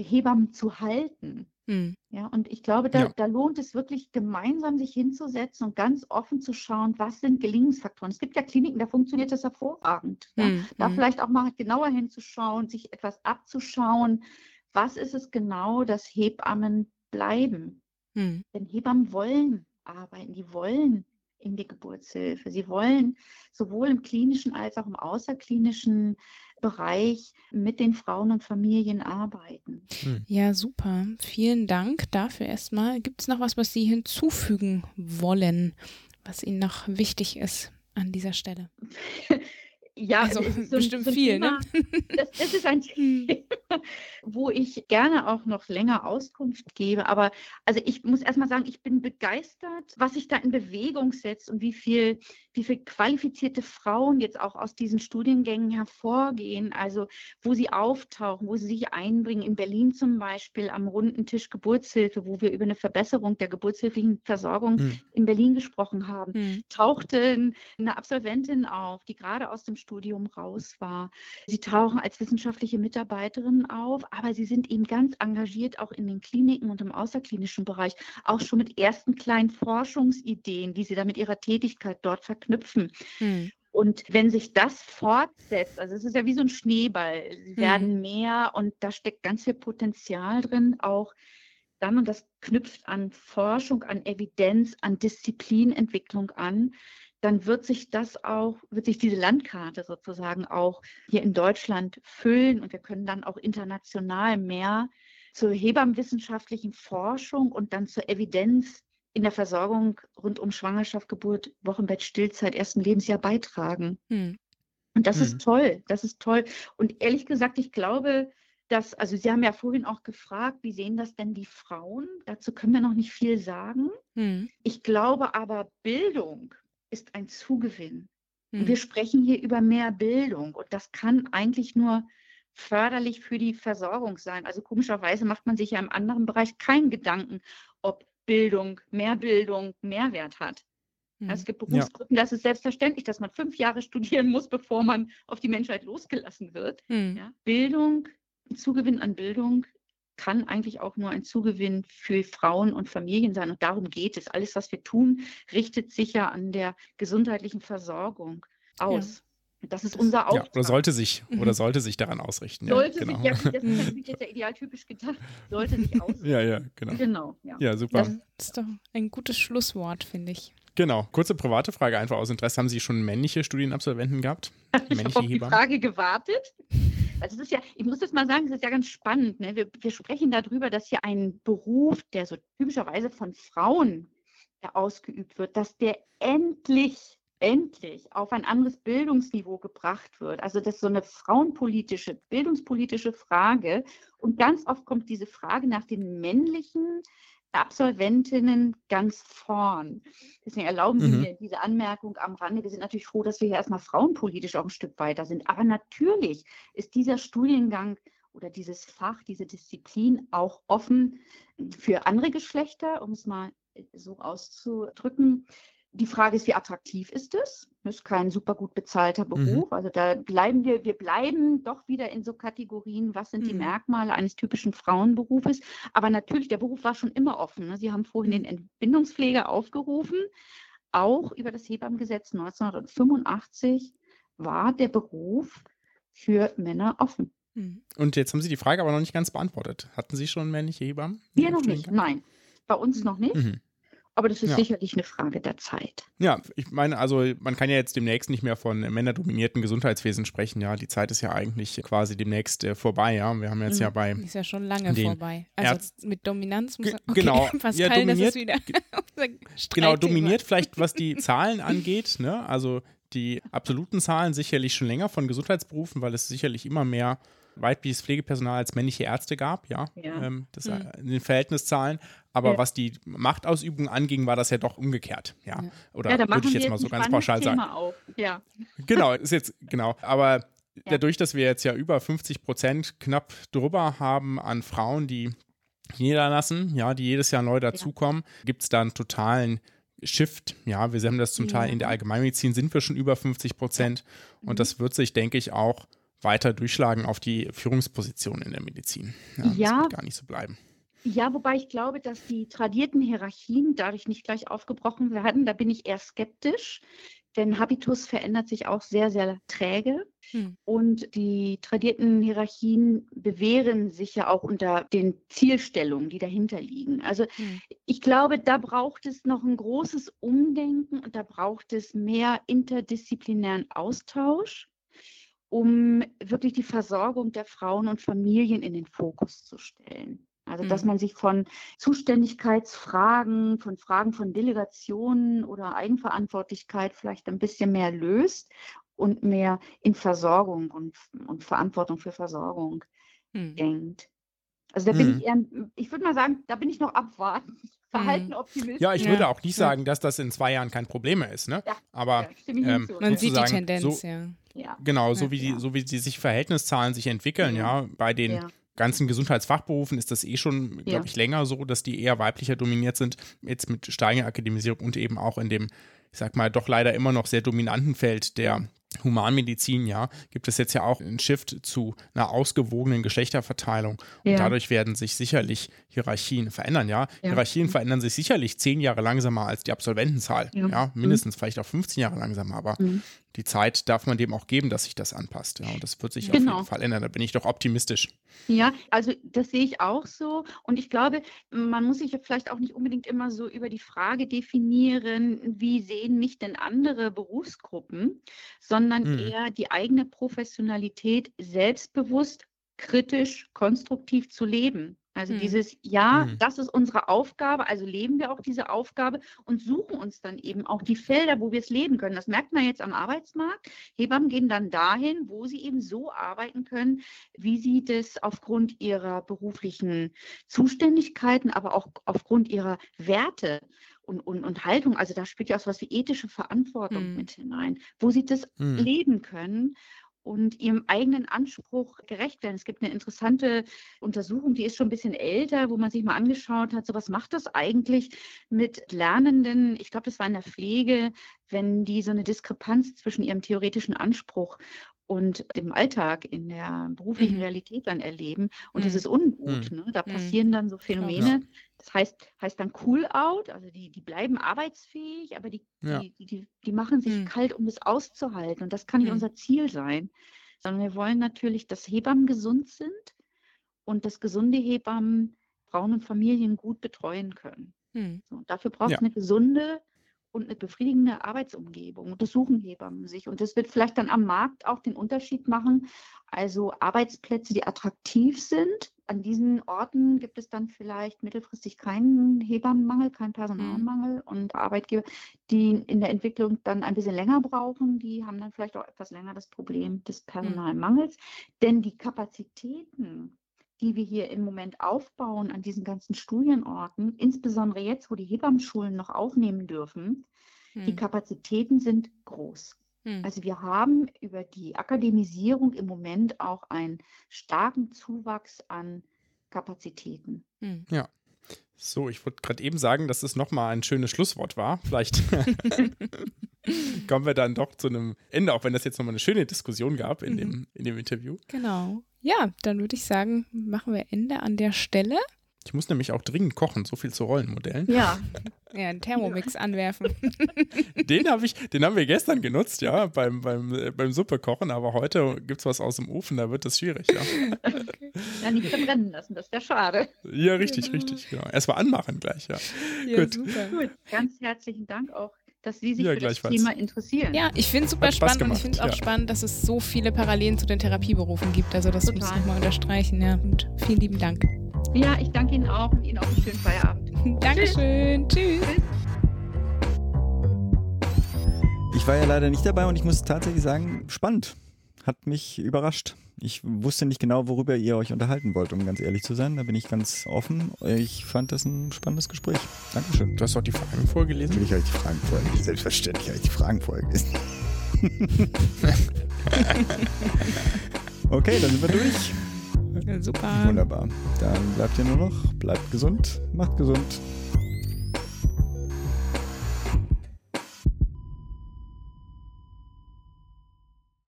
Hebammen zu halten. Hm. Ja, und ich glaube, da, ja. da, lohnt es wirklich gemeinsam sich hinzusetzen und ganz offen zu schauen, was sind Gelingensfaktoren. Es gibt ja Kliniken, da funktioniert das hervorragend. Ja. Hm. Da hm. vielleicht auch mal genauer hinzuschauen, sich etwas abzuschauen. Was ist es genau, dass Hebammen bleiben? Hm. Denn Hebammen wollen arbeiten, die wollen in die Geburtshilfe. Sie wollen sowohl im klinischen als auch im außerklinischen Bereich mit den Frauen und Familien arbeiten. Hm. Ja, super. Vielen Dank dafür erstmal. Gibt es noch was, was Sie hinzufügen wollen, was Ihnen noch wichtig ist an dieser Stelle? Ja, also so bestimmt so viel? Thema, ne? Das, das, ist ein. Thema, wo ich gerne auch noch länger Auskunft gebe. Aber also ich muss erstmal sagen, ich bin begeistert, was sich da in Bewegung setzt und wie viel, wie viel qualifizierte Frauen jetzt auch aus diesen Studiengängen hervorgehen, also wo sie auftauchen, wo sie sich einbringen. In Berlin zum Beispiel am runden Tisch Geburtshilfe, wo wir über eine Verbesserung der geburtshilflichen Versorgung hm. in Berlin gesprochen haben, hm. tauchte eine Absolventin auf, die gerade aus dem Studium raus war. Sie tauchen als wissenschaftliche Mitarbeiterin auf, aber sie sind eben ganz engagiert auch in den Kliniken und im außerklinischen Bereich, auch schon mit ersten kleinen Forschungsideen, die sie dann mit ihrer Tätigkeit dort verknüpfen. Hm. Und wenn sich das fortsetzt, also es ist ja wie so ein Schneeball, sie hm. werden mehr und da steckt ganz viel Potenzial drin, auch dann, und das knüpft an Forschung, an Evidenz, an Disziplinentwicklung an, dann wird sich das auch, wird sich diese Landkarte sozusagen auch hier in Deutschland füllen und wir können dann auch international mehr zur hebammenwissenschaftlichen Forschung und dann zur Evidenz in der Versorgung rund um Schwangerschaft, Geburt, Wochenbett, Stillzeit, ersten Lebensjahr beitragen. Hm. Und das hm. ist toll, das ist toll. Und ehrlich gesagt, ich glaube, dass, also Sie haben ja vorhin auch gefragt, wie sehen das denn die Frauen? Dazu können wir noch nicht viel sagen. Hm. Ich glaube aber, Bildung ist ein Zugewinn. Hm. Wir sprechen hier über mehr Bildung und das kann eigentlich nur förderlich für die Versorgung sein. Also komischerweise macht man sich ja im anderen Bereich keinen Gedanken, ob Bildung, mehr Bildung Mehrwert hat. Mhm. Es gibt Berufsgruppen, ja. das ist selbstverständlich, dass man fünf Jahre studieren muss, bevor man auf die Menschheit losgelassen wird. Mhm. Ja? Bildung, Zugewinn an Bildung kann eigentlich auch nur ein Zugewinn für Frauen und Familien sein. Und darum geht es. Alles, was wir tun, richtet sich ja an der gesundheitlichen Versorgung aus. Ja. Das ist unser Auftrag. Ja, oder sollte sich, mhm. oder sollte sich daran ausrichten. Sollte ja, genau. sich, ja, das ist natürlich jetzt ja idealtypisch gedacht, sollte sich ausrichten. Ja, ja, genau. Genau, ja. ja super. Das ist doch ein gutes Schlusswort, finde ich. Genau. Kurze private Frage einfach aus Interesse. Haben Sie schon männliche Studienabsolventen gehabt? Ich habe auf die Frage gewartet. Also es ist ja, ich muss das mal sagen, es ist ja ganz spannend. Ne? Wir, wir sprechen darüber, dass hier ein Beruf, der so typischerweise von Frauen ausgeübt wird, dass der endlich, endlich auf ein anderes Bildungsniveau gebracht wird. Also das ist so eine frauenpolitische, bildungspolitische Frage. Und ganz oft kommt diese Frage nach den männlichen Absolventinnen ganz vorn. Deswegen erlauben Sie mhm. mir diese Anmerkung am Rande. Wir sind natürlich froh, dass wir hier erstmal frauenpolitisch auch ein Stück weiter sind. Aber natürlich ist dieser Studiengang oder dieses Fach, diese Disziplin auch offen für andere Geschlechter, um es mal so auszudrücken. Die Frage ist, wie attraktiv ist es? Das ist kein super gut bezahlter mhm. Beruf. Mhm. Also da bleiben wir, wir bleiben doch wieder in so Kategorien, was sind mhm. die Merkmale eines typischen Frauenberufes. Aber natürlich, der Beruf war schon immer offen. Ne? Sie haben vorhin den mhm. Entbindungspfleger aufgerufen. Auch über das Hebammengesetz 1985 war der Beruf für Männer offen. Mhm. Und jetzt haben Sie die Frage aber noch nicht ganz beantwortet. Hatten Sie schon männliche Hebammen? Wir noch nicht, nein. Bei uns noch nicht. Mhm. Aber das ist ja. sicherlich eine Frage der Zeit. Ja, ich meine, also man kann ja jetzt demnächst nicht mehr von männerdominierten Gesundheitswesen sprechen. Ja, die Zeit ist ja eigentlich quasi demnächst äh, vorbei. Ja, wir haben jetzt mhm. ja bei. Ist ja schon lange vorbei. Also Ärz mit Dominanz muss man. Okay, genau. Pascal, ja, dominiert, das ist wieder genau, dominiert vielleicht, was die Zahlen angeht. Ne? Also die absoluten Zahlen sicherlich schon länger von Gesundheitsberufen, weil es sicherlich immer mehr weibliches Pflegepersonal als männliche Ärzte gab, ja, ja. Ähm, das mhm. in den Verhältniszahlen. Aber ja. was die Machtausübung anging, war das ja doch umgekehrt, ja. Oder ja, würde ich jetzt mal so ganz pauschal sagen. Auf. Ja. Genau, ist jetzt genau. Aber dadurch, dass wir jetzt ja über 50 Prozent knapp drüber haben an Frauen, die niederlassen, ja, die jedes Jahr neu dazukommen, gibt es da einen totalen Shift. Ja, wir haben das zum Teil in der Allgemeinmedizin sind wir schon über 50 Prozent. Und mhm. das wird sich, denke ich, auch weiter durchschlagen auf die Führungsposition in der Medizin. Ja, ja. Das wird gar nicht so bleiben. Ja, wobei ich glaube, dass die tradierten Hierarchien dadurch nicht gleich aufgebrochen werden. Da bin ich eher skeptisch, denn Habitus verändert sich auch sehr, sehr träge. Hm. Und die tradierten Hierarchien bewähren sich ja auch unter den Zielstellungen, die dahinter liegen. Also hm. ich glaube, da braucht es noch ein großes Umdenken und da braucht es mehr interdisziplinären Austausch um wirklich die Versorgung der Frauen und Familien in den Fokus zu stellen. Also, dass mhm. man sich von Zuständigkeitsfragen, von Fragen von Delegationen oder Eigenverantwortlichkeit vielleicht ein bisschen mehr löst und mehr in Versorgung und, und Verantwortung für Versorgung mhm. denkt. Also da bin mhm. ich eher, ich würde mal sagen, da bin ich noch abwarten. Verhalten Optimist. Ja, ich ja. würde auch nicht sagen, dass das in zwei Jahren kein Problem mehr ist. Ne? Ja, Aber ja, ähm, man sieht die Tendenz, so, ja. Ja. Genau, so wie, die, so wie die sich Verhältniszahlen sich entwickeln, ja, bei den ja. ganzen Gesundheitsfachberufen ist das eh schon, glaube ich, länger so, dass die eher weiblicher dominiert sind, jetzt mit steigender Akademisierung und eben auch in dem, ich sag mal, doch leider immer noch sehr dominanten Feld der Humanmedizin, ja, gibt es jetzt ja auch einen Shift zu einer ausgewogenen Geschlechterverteilung. Und ja. dadurch werden sich sicherlich Hierarchien verändern, ja. ja. Hierarchien verändern sich sicherlich zehn Jahre langsamer als die Absolventenzahl, ja, ja mindestens mhm. vielleicht auch 15 Jahre langsamer, aber mhm die Zeit darf man dem auch geben, dass sich das anpasst. Ja, und das wird sich genau. auf jeden Fall ändern. Da bin ich doch optimistisch. Ja, also das sehe ich auch so. Und ich glaube, man muss sich ja vielleicht auch nicht unbedingt immer so über die Frage definieren, wie sehen mich denn andere Berufsgruppen, sondern hm. eher die eigene Professionalität selbstbewusst, kritisch, konstruktiv zu leben. Also mhm. dieses, ja, mhm. das ist unsere Aufgabe, also leben wir auch diese Aufgabe und suchen uns dann eben auch die Felder, wo wir es leben können. Das merkt man jetzt am Arbeitsmarkt. Hebammen gehen dann dahin, wo sie eben so arbeiten können, wie sie das aufgrund ihrer beruflichen Zuständigkeiten, aber auch aufgrund ihrer Werte und, und, und Haltung, also da spielt ja auch so was wie ethische Verantwortung mhm. mit hinein, wo sie das mhm. leben können und ihrem eigenen Anspruch gerecht werden. Es gibt eine interessante Untersuchung, die ist schon ein bisschen älter, wo man sich mal angeschaut hat, so was macht das eigentlich mit Lernenden, ich glaube, das war in der Pflege, wenn die so eine Diskrepanz zwischen ihrem theoretischen Anspruch und dem Alltag in der beruflichen mhm. Realität dann erleben. Und das mhm. ist ungut. Mhm. Ne? Da mhm. passieren dann so Phänomene. Das heißt, heißt dann cool out, also die, die bleiben arbeitsfähig, aber die, ja. die, die, die, machen sich mhm. kalt, um es auszuhalten. Und das kann nicht unser Ziel sein. Sondern wir wollen natürlich, dass Hebammen gesund sind und dass gesunde Hebammen Frauen und Familien gut betreuen können. So, dafür braucht es ja. eine gesunde und eine befriedigende Arbeitsumgebung. Und das suchen Hebammen sich. Und das wird vielleicht dann am Markt auch den Unterschied machen. Also Arbeitsplätze, die attraktiv sind. An diesen Orten gibt es dann vielleicht mittelfristig keinen Hebammenmangel, keinen Personalmangel. Mhm. Und Arbeitgeber, die in der Entwicklung dann ein bisschen länger brauchen, die haben dann vielleicht auch etwas länger das Problem des mhm. Personalmangels. Denn die Kapazitäten die wir hier im Moment aufbauen an diesen ganzen Studienorten, insbesondere jetzt, wo die Hebammenschulen noch aufnehmen dürfen, hm. die Kapazitäten sind groß. Hm. Also wir haben über die Akademisierung im Moment auch einen starken Zuwachs an Kapazitäten. Hm. Ja. So, ich wollte gerade eben sagen, dass es nochmal ein schönes Schlusswort war. Vielleicht kommen wir dann doch zu einem Ende, auch wenn das jetzt nochmal eine schöne Diskussion gab in, mhm. dem, in dem Interview. Genau. Ja, dann würde ich sagen, machen wir Ende an der Stelle. Ich muss nämlich auch dringend kochen, so viel zu Rollenmodellen. Ja. Ja, einen Thermomix anwerfen. Den, hab ich, den haben wir gestern genutzt, ja, beim, beim, äh, beim Suppe kochen, aber heute gibt es was aus dem Ofen, da wird es schwierig, ja. Okay. Ja, nicht verbrennen lassen, das wäre schade. Ja, richtig, richtig, genau. Erstmal anmachen gleich, ja. ja Gut. Super. Gut, ganz herzlichen Dank auch dass Sie sich ja, für das Thema interessieren. Ja, ich finde es super spannend gemacht. und ich finde es auch ja. spannend, dass es so viele Parallelen zu den Therapieberufen gibt. Also das Total. muss ich nochmal unterstreichen. Ja. Und vielen lieben Dank. Ja, ich danke Ihnen auch und Ihnen auch einen schönen Feierabend. Dankeschön. Tschüss. Tschüss. Ich war ja leider nicht dabei und ich muss tatsächlich sagen, spannend. Hat mich überrascht. Ich wusste nicht genau, worüber ihr euch unterhalten wollt, um ganz ehrlich zu sein. Da bin ich ganz offen. Ich fand das ein spannendes Gespräch. Dankeschön. Du hast doch die Fragen vorgelesen? Natürlich habe ich die Fragen vorgelesen. Selbstverständlich habe ich die Fragen vorgelesen. okay, dann sind wir durch. Ja, super. Wunderbar. Dann bleibt ihr nur noch, bleibt gesund, macht gesund.